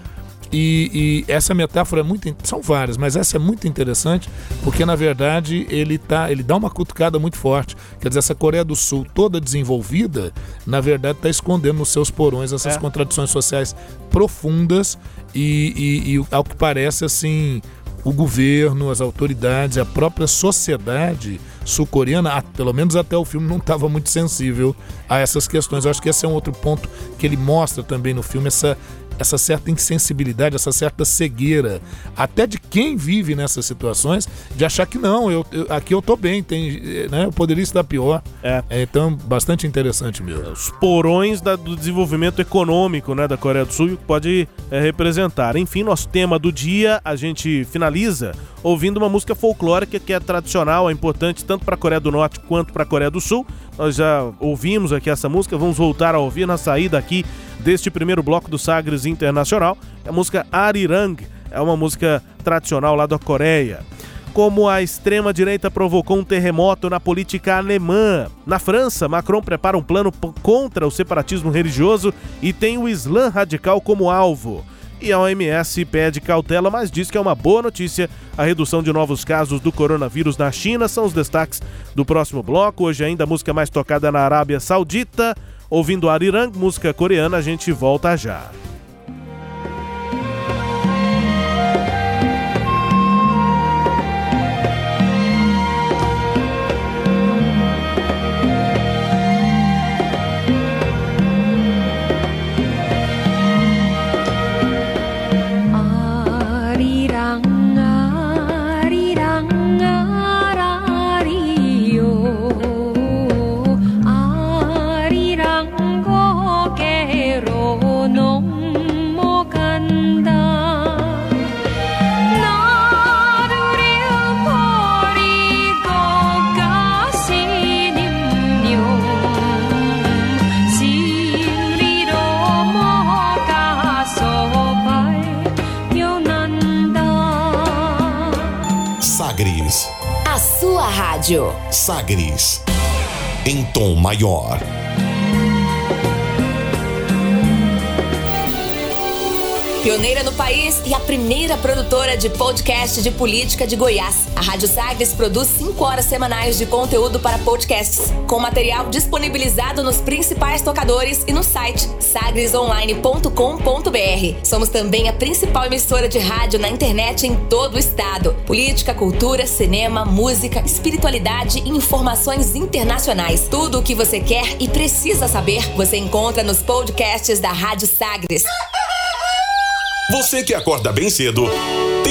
E, e essa metáfora é muito. São várias, mas essa é muito interessante porque, na verdade, ele, tá, ele dá uma cutucada muito forte. Quer dizer, essa Coreia do Sul toda desenvolvida, na verdade, está escondendo nos seus porões essas É. contradições sociais profundas e, e- e, ao que parece, assim, o governo, as autoridades, a própria sociedade sul-coreana, pelo menos até o filme, não estava muito sensível a essas questões. Eu acho que esse é um outro ponto que ele mostra também no filme, essa, essa certa insensibilidade, essa certa cegueira, até de quem vive nessas situações, de achar que não, eu, eu- aqui eu tô bem, tem, né, eu poderia estar pior. É. então, bastante interessante mesmo. Os porões da- do desenvolvimento econômico né, da Coreia do Sul pode é, representar. Enfim, nosso tema do dia, a gente finaliza ouvindo uma música folclórica que é tradicional, é importante tanto para a Coreia do Norte quanto para a Coreia do Sul. Nós já ouvimos aqui essa música, vamos voltar a ouvir na saída aqui deste primeiro bloco do Sagres Internacional. A música Arirang, é uma música tradicional lá da Coreia como a extrema-direita provocou um terremoto na política alemã. Na França, Macron prepara um plano contra o separatismo religioso e tem o Islã radical como alvo. E a OMS pede cautela, mas diz que é uma boa notícia a redução de novos casos do coronavírus na China. São os destaques do próximo bloco. Hoje ainda a música mais tocada na Arábia Saudita. Ouvindo Arirang, música coreana, a gente volta já. Sagres. Em tom maior. Pioneira no país e a primeira produtora de podcast de política de Goiás. A Rádio Sagres produz 5 horas semanais de conteúdo para podcasts, com material disponibilizado nos principais tocadores e no site sagresonline.com.br. Somos também a principal emissora de rádio na internet em todo o estado. Política, cultura, cinema, música, espiritualidade e informações internacionais. Tudo o que você quer e precisa saber, você encontra nos podcasts da Rádio Sagres. Você que acorda bem cedo,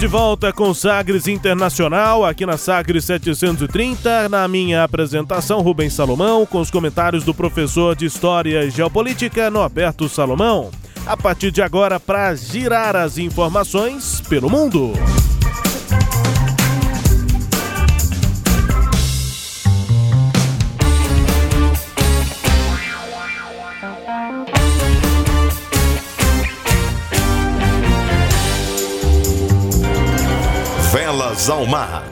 De volta com Sagres Internacional, aqui na Sagres 730. Na minha apresentação, Rubens Salomão, com os comentários do professor de História e Geopolítica, Norberto Salomão. A partir de agora, para girar as informações pelo mundo. Mar.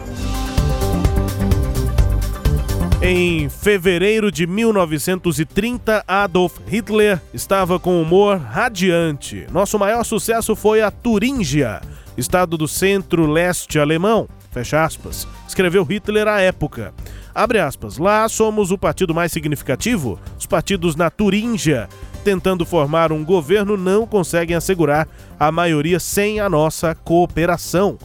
Em fevereiro de 1930, Adolf Hitler estava com humor radiante. Nosso maior sucesso foi a Turíngia, estado do centro-leste alemão. Fecha aspas. Escreveu Hitler à época. Abre aspas. Lá somos o partido mais significativo. Os partidos na Turíngia, tentando formar um governo, não conseguem assegurar a maioria sem a nossa cooperação.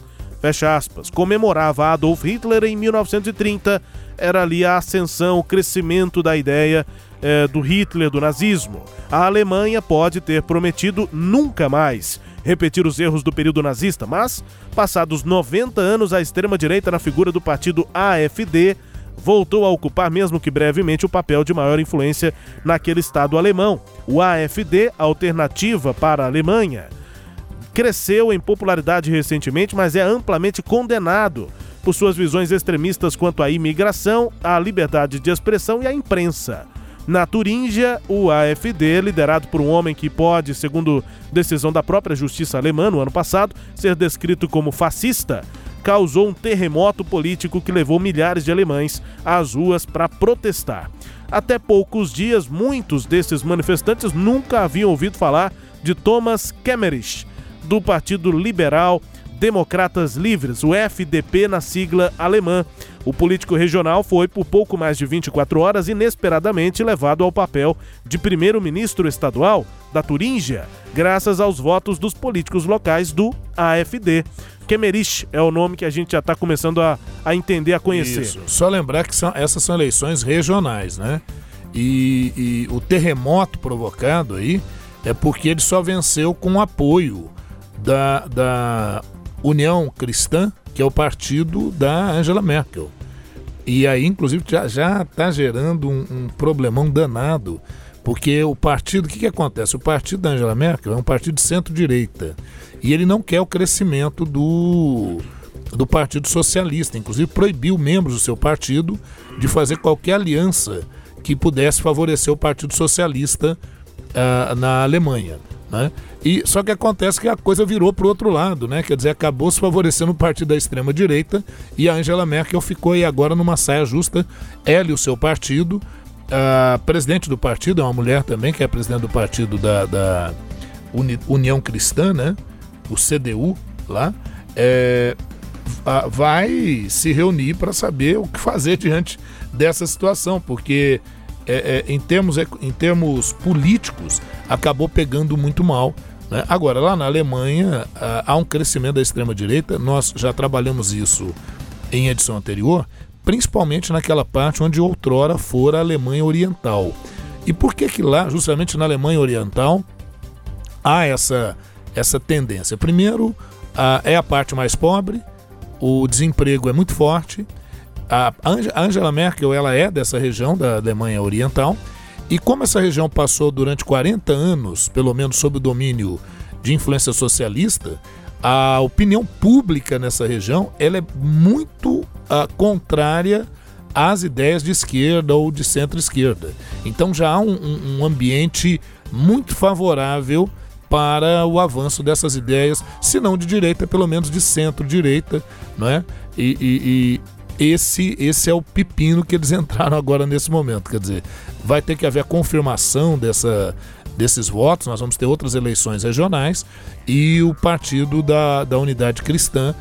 Fecha aspas. Comemorava Adolf Hitler em 1930. Era ali a ascensão, o crescimento da ideia eh, do Hitler, do nazismo. A Alemanha pode ter prometido nunca mais repetir os erros do período nazista, mas, passados 90 anos, a extrema-direita, na figura do partido AfD, voltou a ocupar, mesmo que brevemente, o papel de maior influência naquele estado alemão. O AfD, Alternativa para a Alemanha, cresceu em popularidade recentemente, mas é amplamente condenado por suas visões extremistas quanto à imigração, à liberdade de expressão e à imprensa. Na Turíngia, o AfD, liderado por um homem que pode, segundo decisão da própria justiça alemã no ano passado, ser descrito como fascista, causou um terremoto político que levou milhares de alemães às ruas para protestar. Até poucos dias, muitos desses manifestantes nunca haviam ouvido falar de Thomas Kemmerich, do Partido Liberal Democratas Livres, o FDP na sigla alemã. O político regional foi, por pouco mais de 24 horas, inesperadamente levado ao papel de primeiro-ministro estadual da Turíngia, graças aos votos dos políticos locais do AfD. Kemmerich é o nome que a gente já está começando a, a entender, a conhecer. Isso. Só lembrar que são, essas são eleições regionais, né? E, e o terremoto provocado aí é porque ele só venceu com apoio da, da União Cristã, que é o partido da Angela Merkel. E aí, inclusive, já está gerando um, um problemão danado, porque o partido, o que, que acontece? O partido da Angela Merkel é um partido de centro-direita e ele não quer o crescimento do, do Partido Socialista, inclusive proibiu membros do seu partido de fazer qualquer aliança que pudesse favorecer o Partido Socialista ah, na Alemanha. Né? E só que acontece que a coisa virou para o outro lado, né? Quer dizer, acabou se favorecendo o partido da extrema direita e a Angela Merkel ficou aí agora numa saia justa. Ela e o seu partido, a presidente do partido é uma mulher também que é presidente do partido da, da Uni- União Cristã, né? O CDU lá, é, vai se reunir para saber o que fazer diante dessa situação, porque é, é, em, termos, ec- em termos políticos acabou pegando muito mal. né? Agora, lá na Alemanha ah, há um crescimento da extrema-direita, nós já trabalhamos isso em edição anterior. principalmente naquela parte onde outrora fora a Alemanha Oriental. E por que que lá, justamente na Alemanha Oriental, há essa, essa tendência? Primeiro, a- é a parte mais pobre, o desemprego é muito forte. A Ange- a Angela Merkel ela é dessa região da Alemanha Oriental. E como essa região passou durante 40 anos, pelo menos sob o domínio de influência socialista, a opinião pública nessa região ela é muito ah, contrária às ideias de esquerda ou de centro-esquerda. Então já há um, um- ambiente muito favorável para o avanço dessas ideias, se não de direita, pelo menos de centro-direita, não é? E- e esse, esse é o pepino que eles entraram agora nesse momento. Quer dizer, vai ter que haver a confirmação dessa, desses votos, nós vamos ter outras eleições regionais e o Partido da, da Unidade Cristã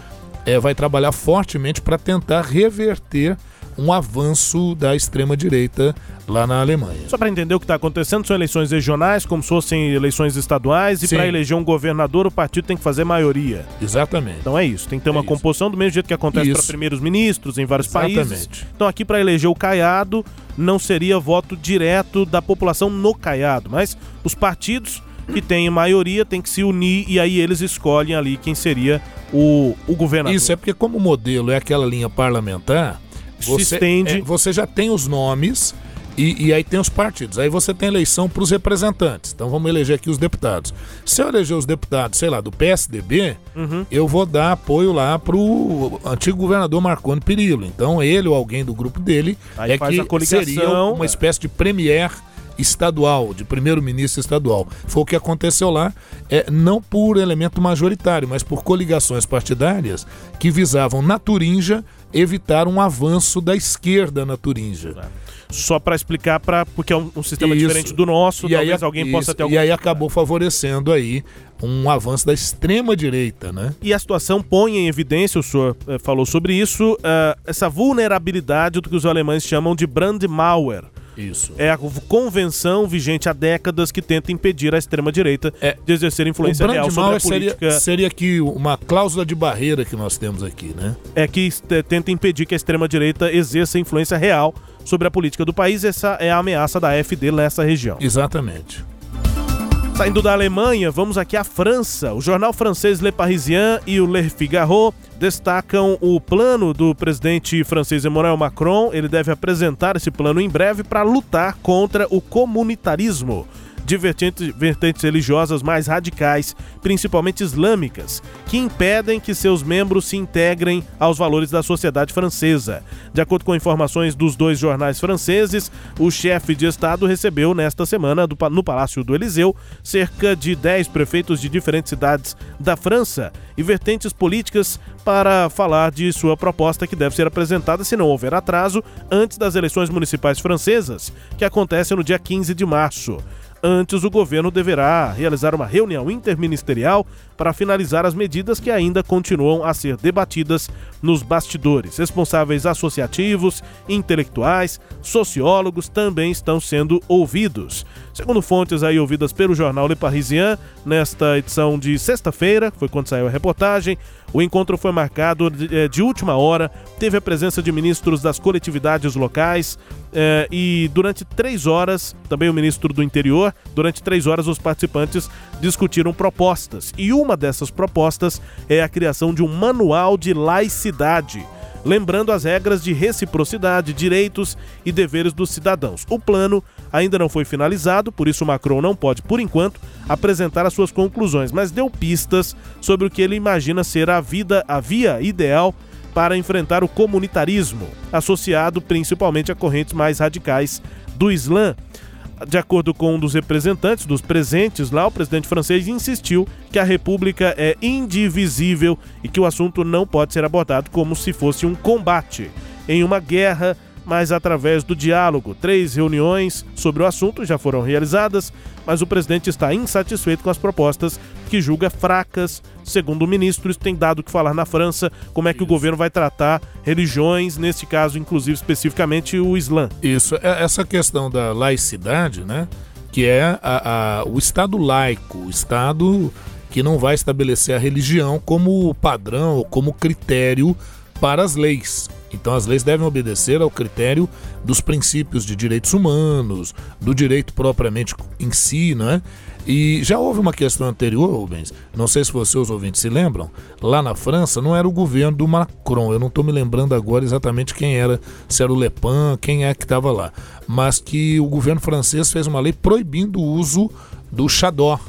eh, vai trabalhar fortemente para tentar reverter um avanço da extrema-direita lá na Alemanha. Só para entender o que está acontecendo, são eleições regionais, como se fossem eleições estaduais, e para eleger um governador, o partido tem que fazer maioria. Exatamente. Então é isso, tem que ter uma isso. composição do mesmo jeito que acontece para primeiros ministros em vários países. Exatamente. Então aqui para eleger o Caiado não seria voto direto da população no Caiado, mas os partidos que têm maioria têm que se unir e aí eles escolhem ali quem seria o, o governador. Isso é porque como o modelo é aquela linha parlamentar, Se você, estende. é, você já tem os nomes e, e aí tem os partidos. Aí você tem eleição para os representantes. Então vamos eleger aqui os deputados. Se eu eleger os deputados, sei lá, do PSDB, Uhum. eu vou dar apoio lá pro antigo governador Marconi Perillo. Então ele ou alguém do grupo dele Aí é que a coligação, seria uma é. espécie de premier estadual, de primeiro-ministro estadual. Foi o que aconteceu lá, é, não por elemento majoritário, mas por coligações partidárias que visavam na Turinja evitar um avanço da esquerda na Turinja. Só para explicar, pra, porque é um, um sistema Isso. diferente do nosso, E aí, talvez alguém possa isso, ter algum e aí acabou favorecendo aí um avanço da extrema direita, né? E a situação põe em evidência, o senhor eh, falou sobre isso, eh, essa vulnerabilidade do que os alemães chamam de Brandmauer. Isso. É a convenção vigente há décadas que tenta impedir a extrema-direita É. de exercer influência real sobre a seria, política. seria aqui uma cláusula de barreira que nós temos aqui, né? É que tenta impedir que a extrema-direita exerça influência real sobre a política do país. Essa é a ameaça da AfD nessa região. Exatamente. Saindo da Alemanha, vamos aqui à França. O jornal francês Le Parisien e o Le Figaro destacam o plano do presidente francês Emmanuel Macron. Ele deve apresentar esse plano em breve para lutar contra o comunitarismo de vertentes, religiosas mais radicais, principalmente islâmicas, que impedem que seus membros se integrem aos valores da sociedade francesa. De acordo com informações dos dois jornais franceses, o chefe de Estado recebeu nesta semana no Palácio do Eliseu cerca de 10 prefeitos de diferentes cidades da França e vertentes políticas para falar de sua proposta que deve ser apresentada, se não houver atraso, antes das eleições municipais francesas, que acontecem no dia 15 de março. Antes, o governo deverá realizar uma reunião interministerial para finalizar as medidas que ainda continuam a ser debatidas nos bastidores. Responsáveis associativos, intelectuais, sociólogos também estão sendo ouvidos. Segundo fontes aí ouvidas pelo jornal Le Parisien, nesta edição de sexta-feira, foi quando saiu a reportagem, o encontro foi marcado de, eh, de última hora, teve a presença de ministros das coletividades locais eh, e durante três horas, também o ministro do interior, durante três horas os participantes discutiram propostas. E uma dessas propostas é a criação de um manual de laicidade lembrando as regras de reciprocidade, direitos e deveres dos cidadãos. O plano ainda não foi finalizado, por isso Macron não pode, por enquanto, apresentar as suas conclusões, mas deu pistas sobre o que ele imagina ser a vida, a via ideal para enfrentar o comunitarismo, associado principalmente a correntes mais radicais do Islã. De acordo com um dos representantes dos presentes lá, o presidente francês insistiu que a república é indivisível e que o assunto não pode ser abordado como se fosse um combate. Em uma guerra, mas através do diálogo. Três reuniões sobre o assunto já foram realizadas, mas o presidente está insatisfeito com as propostas que julga fracas. Segundo o ministro, isso tem dado o que falar na França, como é que o governo vai tratar religiões, neste caso, inclusive especificamente o Islã. Isso, é- essa questão da laicidade, né? Que é a- a- o Estado laico, o Estado que não vai estabelecer a religião como padrão ou como critério para as leis. Então as leis devem obedecer ao critério dos princípios de direitos humanos, do direito propriamente em si, não é? E já houve uma questão anterior, Rubens, não sei se você os ouvintes se lembram, lá na França não era o governo do Macron, eu não estou me lembrando agora exatamente quem era, se era o Le Pen, quem é que estava lá, mas que o governo francês fez uma lei proibindo o uso do chador,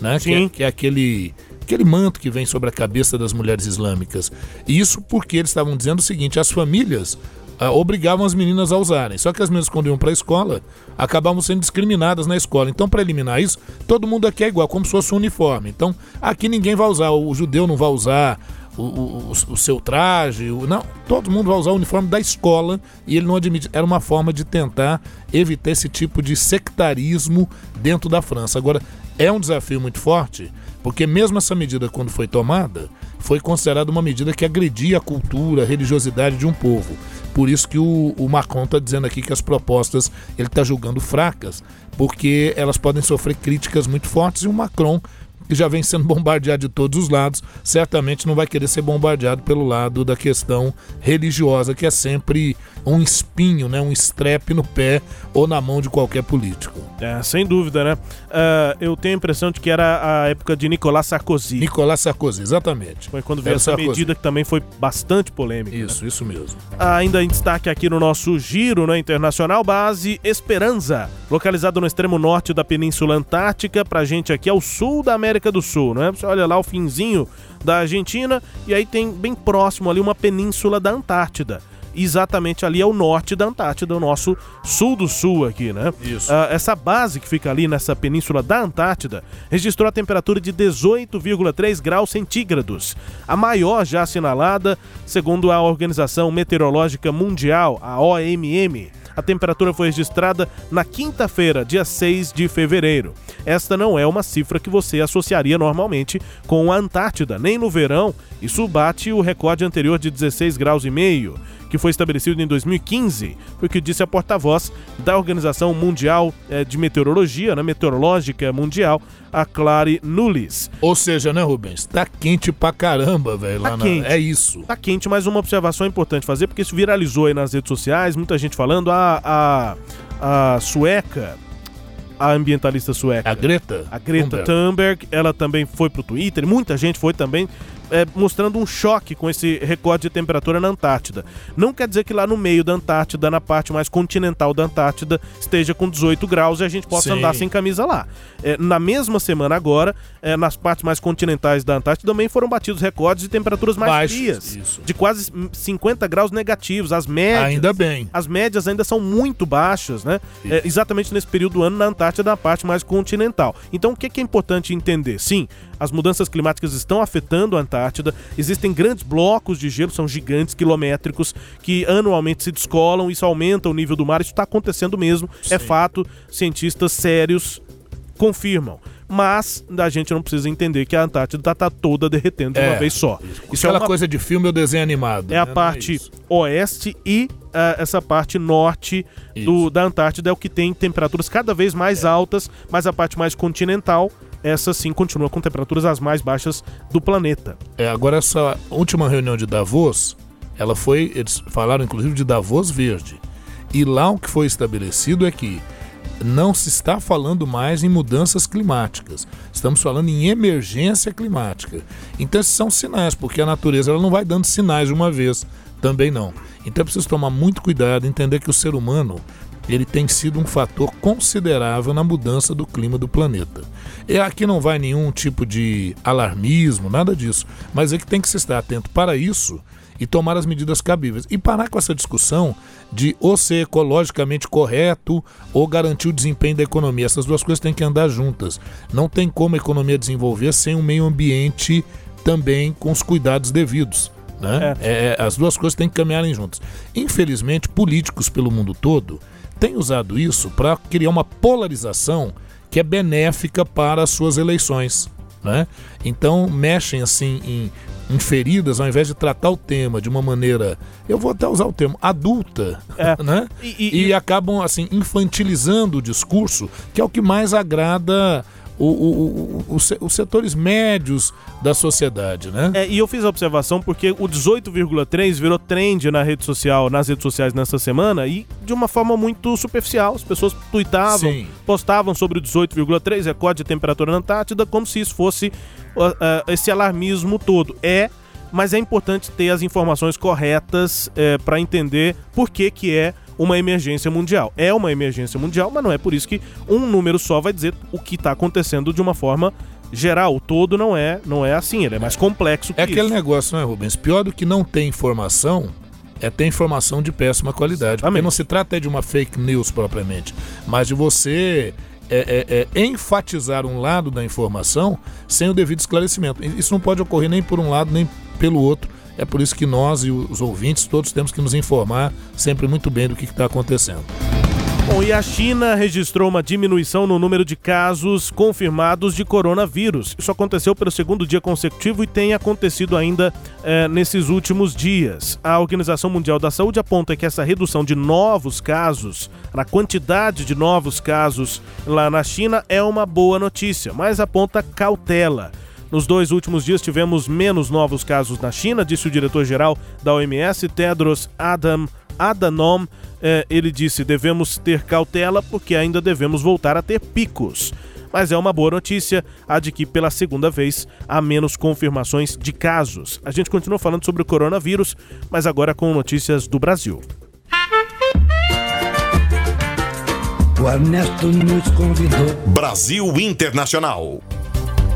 né? Que, é, que é aquele aquele manto que vem sobre a cabeça das mulheres islâmicas. Isso porque eles estavam dizendo o seguinte: as famílias ah, obrigavam as meninas a usarem. Só que as meninas, quando iam para a escola, acabavam sendo discriminadas na escola. Então, para eliminar isso, todo mundo aqui é igual, como se fosse um uniforme. Então, aqui ninguém vai usar, o judeu não vai usar. O, o- o- o seu traje, o- não, todo mundo vai usar o uniforme da escola e ele não admite. Era uma forma de tentar evitar esse tipo de sectarismo dentro da França. Agora, é um desafio muito forte, porque mesmo essa medida, quando foi tomada, foi considerada uma medida que agredia a cultura, a religiosidade de um povo. Por isso que o, o Macron está dizendo aqui que as propostas ele está julgando fracas, porque elas podem sofrer críticas muito fortes e o Macron que já vem sendo [laughs] bombardeado de todos os lados, certamente não vai querer ser bombardeado pelo lado da questão religiosa, que é sempre um espinho, né, um estrepe no pé ou na mão de qualquer político. É, sem dúvida, né? Ah, eu tenho a impressão de que era a época de Nicolas Sarkozy. Nicolas Sarkozy, exatamente. Foi quando veio Era essa Sarkozy. medida que também foi bastante polêmica. né? Isso, isso mesmo. Ainda em destaque aqui no nosso giro né, internacional, base Esperança, localizado no extremo norte da Península Antártica, pra gente aqui ao sul da América do Sul, né? Você olha lá o finzinho da Argentina e aí tem bem próximo ali uma península da Antártida. Exatamente ali é o norte da Antártida, o nosso sul do sul aqui, né? Isso. Ah, essa base que fica ali nessa península da Antártida registrou a temperatura de 18,3 graus centígrados, a maior já assinalada, segundo a Organização Meteorológica Mundial, a OMM. A temperatura foi registrada na quinta-feira, dia 6 de fevereiro. Esta não é uma cifra que você associaria normalmente com a Antártida, nem no verão. Isso bate o recorde anterior de 16 graus e meio, que foi estabelecido em 2015, foi o que disse a porta-voz da Organização Mundial eh, de Meteorologia, né, Meteorológica Mundial, a Clary Nulis. Ou seja, né, Rubens? Tá quente pra caramba, velho. Tá lá na- quente. É isso. Tá quente, mas uma observação importante fazer, porque isso viralizou aí nas redes sociais, muita gente falando, a, a, a sueca, a ambientalista sueca. A Greta? A Greta Thunberg. Thunberg, ela também foi pro Twitter, muita gente foi também, é, mostrando um choque com esse recorde de temperatura na Antártida. Não quer dizer que lá no meio da Antártida, na parte mais continental da Antártida, esteja com 18 graus e a gente possa Sim. andar sem camisa lá. É, na mesma semana agora, é, nas partes mais continentais da Antártida também foram batidos recordes de temperaturas mais Baixos, frias, isso. de quase 50 graus negativos. As médias Ainda bem. as médias ainda são muito baixas, né? É, exatamente nesse período do ano na Antártida, na parte mais continental. Então, o que, que é importante entender? Sim, as mudanças climáticas estão afetando a Antártida. Existem grandes blocos de gelo, são gigantes quilométricos, que anualmente se descolam. Isso aumenta o nível do mar. Isso está acontecendo mesmo. É fato. Cientistas sérios confirmam. Mas a gente não precisa entender que a Antártida está toda derretendo de uma É, vez só. Isso é Aquela uma coisa de filme ou desenho animado. é a né? Não parte isso. oeste e ah, essa parte norte do- da Antártida é o que tem temperaturas cada vez mais altas, mas a parte mais continental, essa sim continua com temperaturas as mais baixas do planeta. É, agora essa última reunião de Davos, ela foi, eles falaram inclusive de Davos Verde. E lá o que foi estabelecido é que não se está falando mais em mudanças climáticas. Estamos falando em emergência climática. Então esses são sinais, porque a natureza ela não vai dando sinais de uma vez, também não. Então é preciso tomar muito cuidado, entender que o ser humano ele tem sido um fator considerável na mudança do clima do planeta. E aqui não vai nenhum tipo de alarmismo, nada disso, mas é que tem que se estar atento para isso e tomar as medidas cabíveis. E parar com essa discussão de ou ser ecologicamente correto ou garantir o desempenho da economia. Essas duas coisas têm que andar juntas. Não tem como a economia desenvolver sem um meio ambiente também com os cuidados devidos. Né? É, as duas coisas têm que caminharem juntas. Infelizmente, políticos pelo mundo todo têm usado isso para criar uma polarização que é benéfica para as suas eleições. Né? Então mexem assim em, em feridas ao invés de tratar o tema de uma maneira, eu vou até usar o termo, adulta, É. [laughs] né? E- e- e acabam assim infantilizando o discurso, que é o que mais agrada o- o- o- os setores médios da sociedade, né? É, e eu fiz a observação porque o 18,3 virou trend na rede social, nas redes sociais nessa semana e de uma forma muito superficial. As pessoas tuitavam, Sim. postavam sobre o 18,3, recorde de temperatura na Antártida, como se isso fosse ah, ah, esse alarmismo todo. É, mas é importante ter as informações corretas para entender por que, que é uma emergência mundial. É uma emergência mundial, mas não é por isso que um número só vai dizer o que está acontecendo de uma forma geral. O todo não é, não é assim, ele é mais complexo que É aquele isso. negócio, né, Rubens? Pior do que não ter informação é ter informação de péssima qualidade. Porque Exatamente. não se trata de uma fake news propriamente, mas de você é, é, é, enfatizar um lado da informação sem o devido esclarecimento. Isso não pode ocorrer nem por um lado nem pelo outro. É por isso que nós e os ouvintes todos temos que nos informar sempre muito bem do que está acontecendo. Bom, e a China registrou uma diminuição no número de casos confirmados de coronavírus. Isso aconteceu pelo segundo dia consecutivo e tem acontecido ainda eh, nesses últimos dias. A Organização Mundial da Saúde aponta que essa redução de novos casos, na quantidade de novos casos lá na China, é uma boa notícia, mas aponta cautela. Nos dois últimos dias tivemos menos novos casos na China, disse o diretor-geral da OMS, Tedros Adam Adhanom. Eh, ele disse: devemos ter cautela porque ainda devemos voltar a ter picos. Mas é uma boa notícia a de que, pela segunda vez, há menos confirmações de casos. A gente continua falando sobre o coronavírus, mas agora com notícias do Brasil. O Ernesto nos convidou. Brasil Internacional.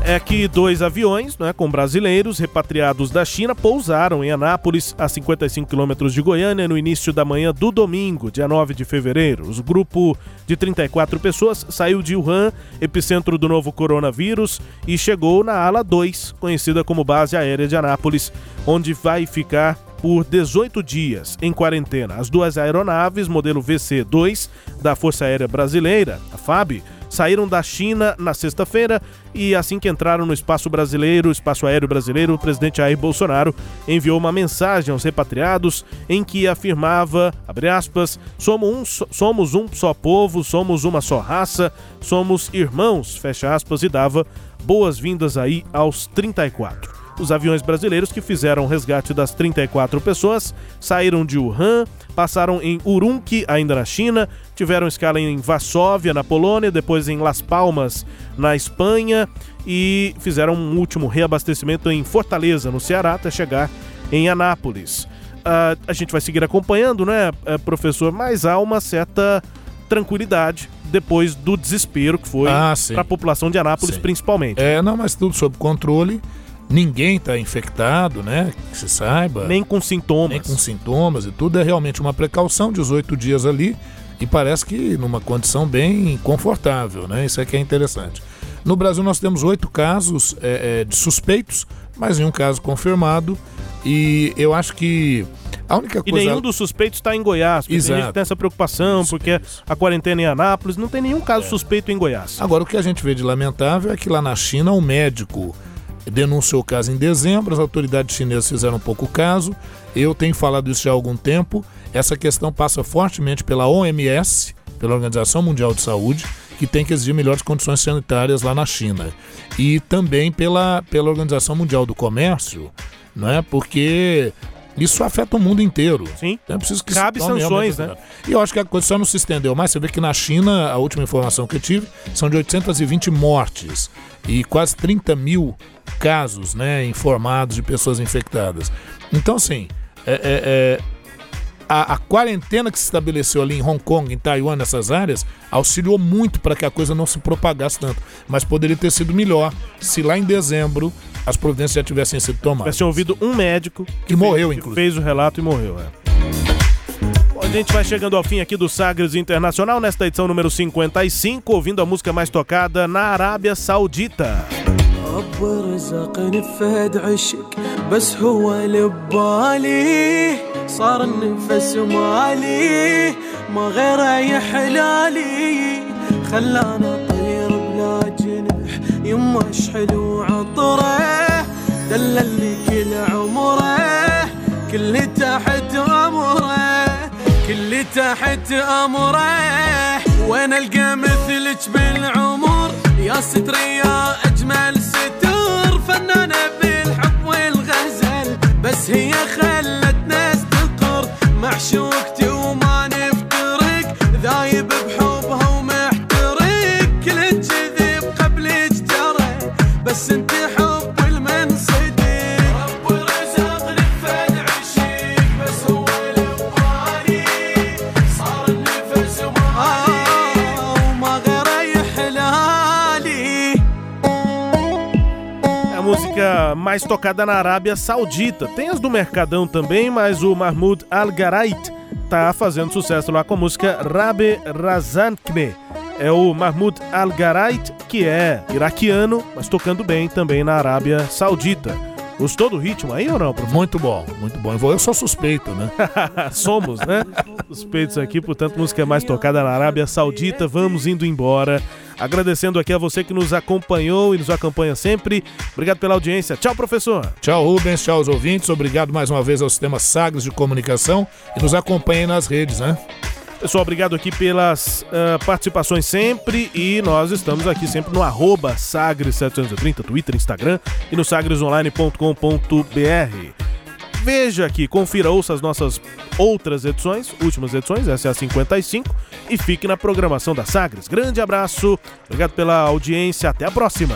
É que dois aviões, né, com brasileiros repatriados da China, pousaram em Anápolis, a 55 quilômetros de Goiânia, no início da manhã do domingo, dia 9 de fevereiro. O grupo de 34 pessoas saiu de Wuhan, epicentro do novo coronavírus, e chegou na ala 2, conhecida como Base Aérea de Anápolis, onde vai ficar por 18 dias em quarentena. As duas aeronaves, modelo VC-2 da Força Aérea Brasileira, a FAB, saíram da China na sexta-feira e assim que entraram no espaço brasileiro, espaço aéreo brasileiro, o presidente Jair Bolsonaro enviou uma mensagem aos repatriados em que afirmava, aspas, somos um, somos um só povo, somos uma só raça, somos irmãos, fecha aspas, e dava boas-vindas aí aos 34. Os aviões brasileiros que fizeram o resgate das 34 pessoas saíram de Wuhan, passaram em Urumqi, ainda na China, tiveram escala em Varsóvia, na Polônia, depois em Las Palmas, na Espanha, e fizeram um último reabastecimento em Fortaleza, no Ceará, até chegar em Anápolis. Ah, a gente vai seguir acompanhando, né, eh, professor? Mas há uma certa tranquilidade depois do desespero que foi Ah, para a população de Anápolis, Sim. principalmente. É, não, mas tudo sob controle. Ninguém está infectado, né? Que se saiba. Nem com sintomas. nem com sintomas e tudo. É realmente uma precaução, 18 dias ali. E parece que numa condição bem confortável, né? Isso é que é interessante. No Brasil nós temos oito casos é, é, de suspeitos, mas nenhum caso confirmado. E eu acho que a única E coisa. nenhum dos suspeitos está em Goiás, porque tem Exato. gente que tem essa preocupação, porque a quarentena em Anápolis, não tem nenhum caso É. suspeito em Goiás. Agora, o que a gente vê de lamentável é que lá na China, o médico denunciou o caso em dezembro, as autoridades chinesas fizeram pouco caso. Eu tenho falado isso já há algum tempo. Essa questão passa fortemente pela OMS, pela Organização Mundial de Saúde, que tem que exigir melhores condições sanitárias lá na China. E também pela, pela Organização Mundial do Comércio, né? porque isso afeta o mundo inteiro. Sim. Então é preciso que Cabe sanções, né? E eu acho que a coisa só não se estendeu mais. Você vê que na China, a última informação que eu tive, são de 820 mortes e quase 30 mil casos né, informados de pessoas infectadas. Então, assim, é- é- é, a, a quarentena que se estabeleceu ali em Hong Kong, em Taiwan, nessas áreas, auxiliou muito para que a coisa não se propagasse tanto. Mas poderia ter sido melhor se lá em dezembro as providências já tivessem sido tomadas. Tivesse ouvido um médico Que morreu, fez, que inclusive. fez o relato e morreu. É. Bom, a gente vai chegando ao fim aqui do Sagres Internacional, nesta edição número 55, ouvindo a música mais tocada na Arábia Saudita. رب رزقني بفهد عشق بس هو اللي ببالي. صار النفس مالي ما غيره يحلالي. خلاني اطير بلا جنح يما حلو عطره دللني كل عمره كل تحت أمره كل تحت أمره. وين ألقى مثلك بالعمر؟ يا ستر يا أجمل بس هي خلت ناس تنقر محشوق mais tocada na Arábia Saudita. Tem as do Mercadão também, mas o Mahmoud Al-Garait tá fazendo sucesso lá com a música Rabe Razankne. É o Mahmoud Al-Garait, que é iraquiano, mas tocando bem também na Arábia Saudita. Gostou do ritmo aí ou não, professor? Muito bom, muito bom. Eu sou suspeito, né? [laughs] Somos, né? Suspeitos aqui, portanto, música mais tocada na Arábia Saudita. Vamos indo embora. Agradecendo aqui a você que nos acompanhou e nos acompanha sempre. Obrigado pela audiência. Tchau, professor. Tchau, Rubens. Tchau aos ouvintes. Obrigado mais uma vez ao Sistema Sagres de Comunicação e nos acompanhem nas redes, né? Pessoal, obrigado aqui pelas ah, participações sempre e nós estamos aqui sempre no arroba Sagres730, Twitter, Instagram e no sagresonline.com.br. Veja aqui, confira, ouça as nossas outras edições, últimas edições, essa é a 55, e fique na programação da Sagres. Grande abraço, obrigado pela audiência, até a próxima.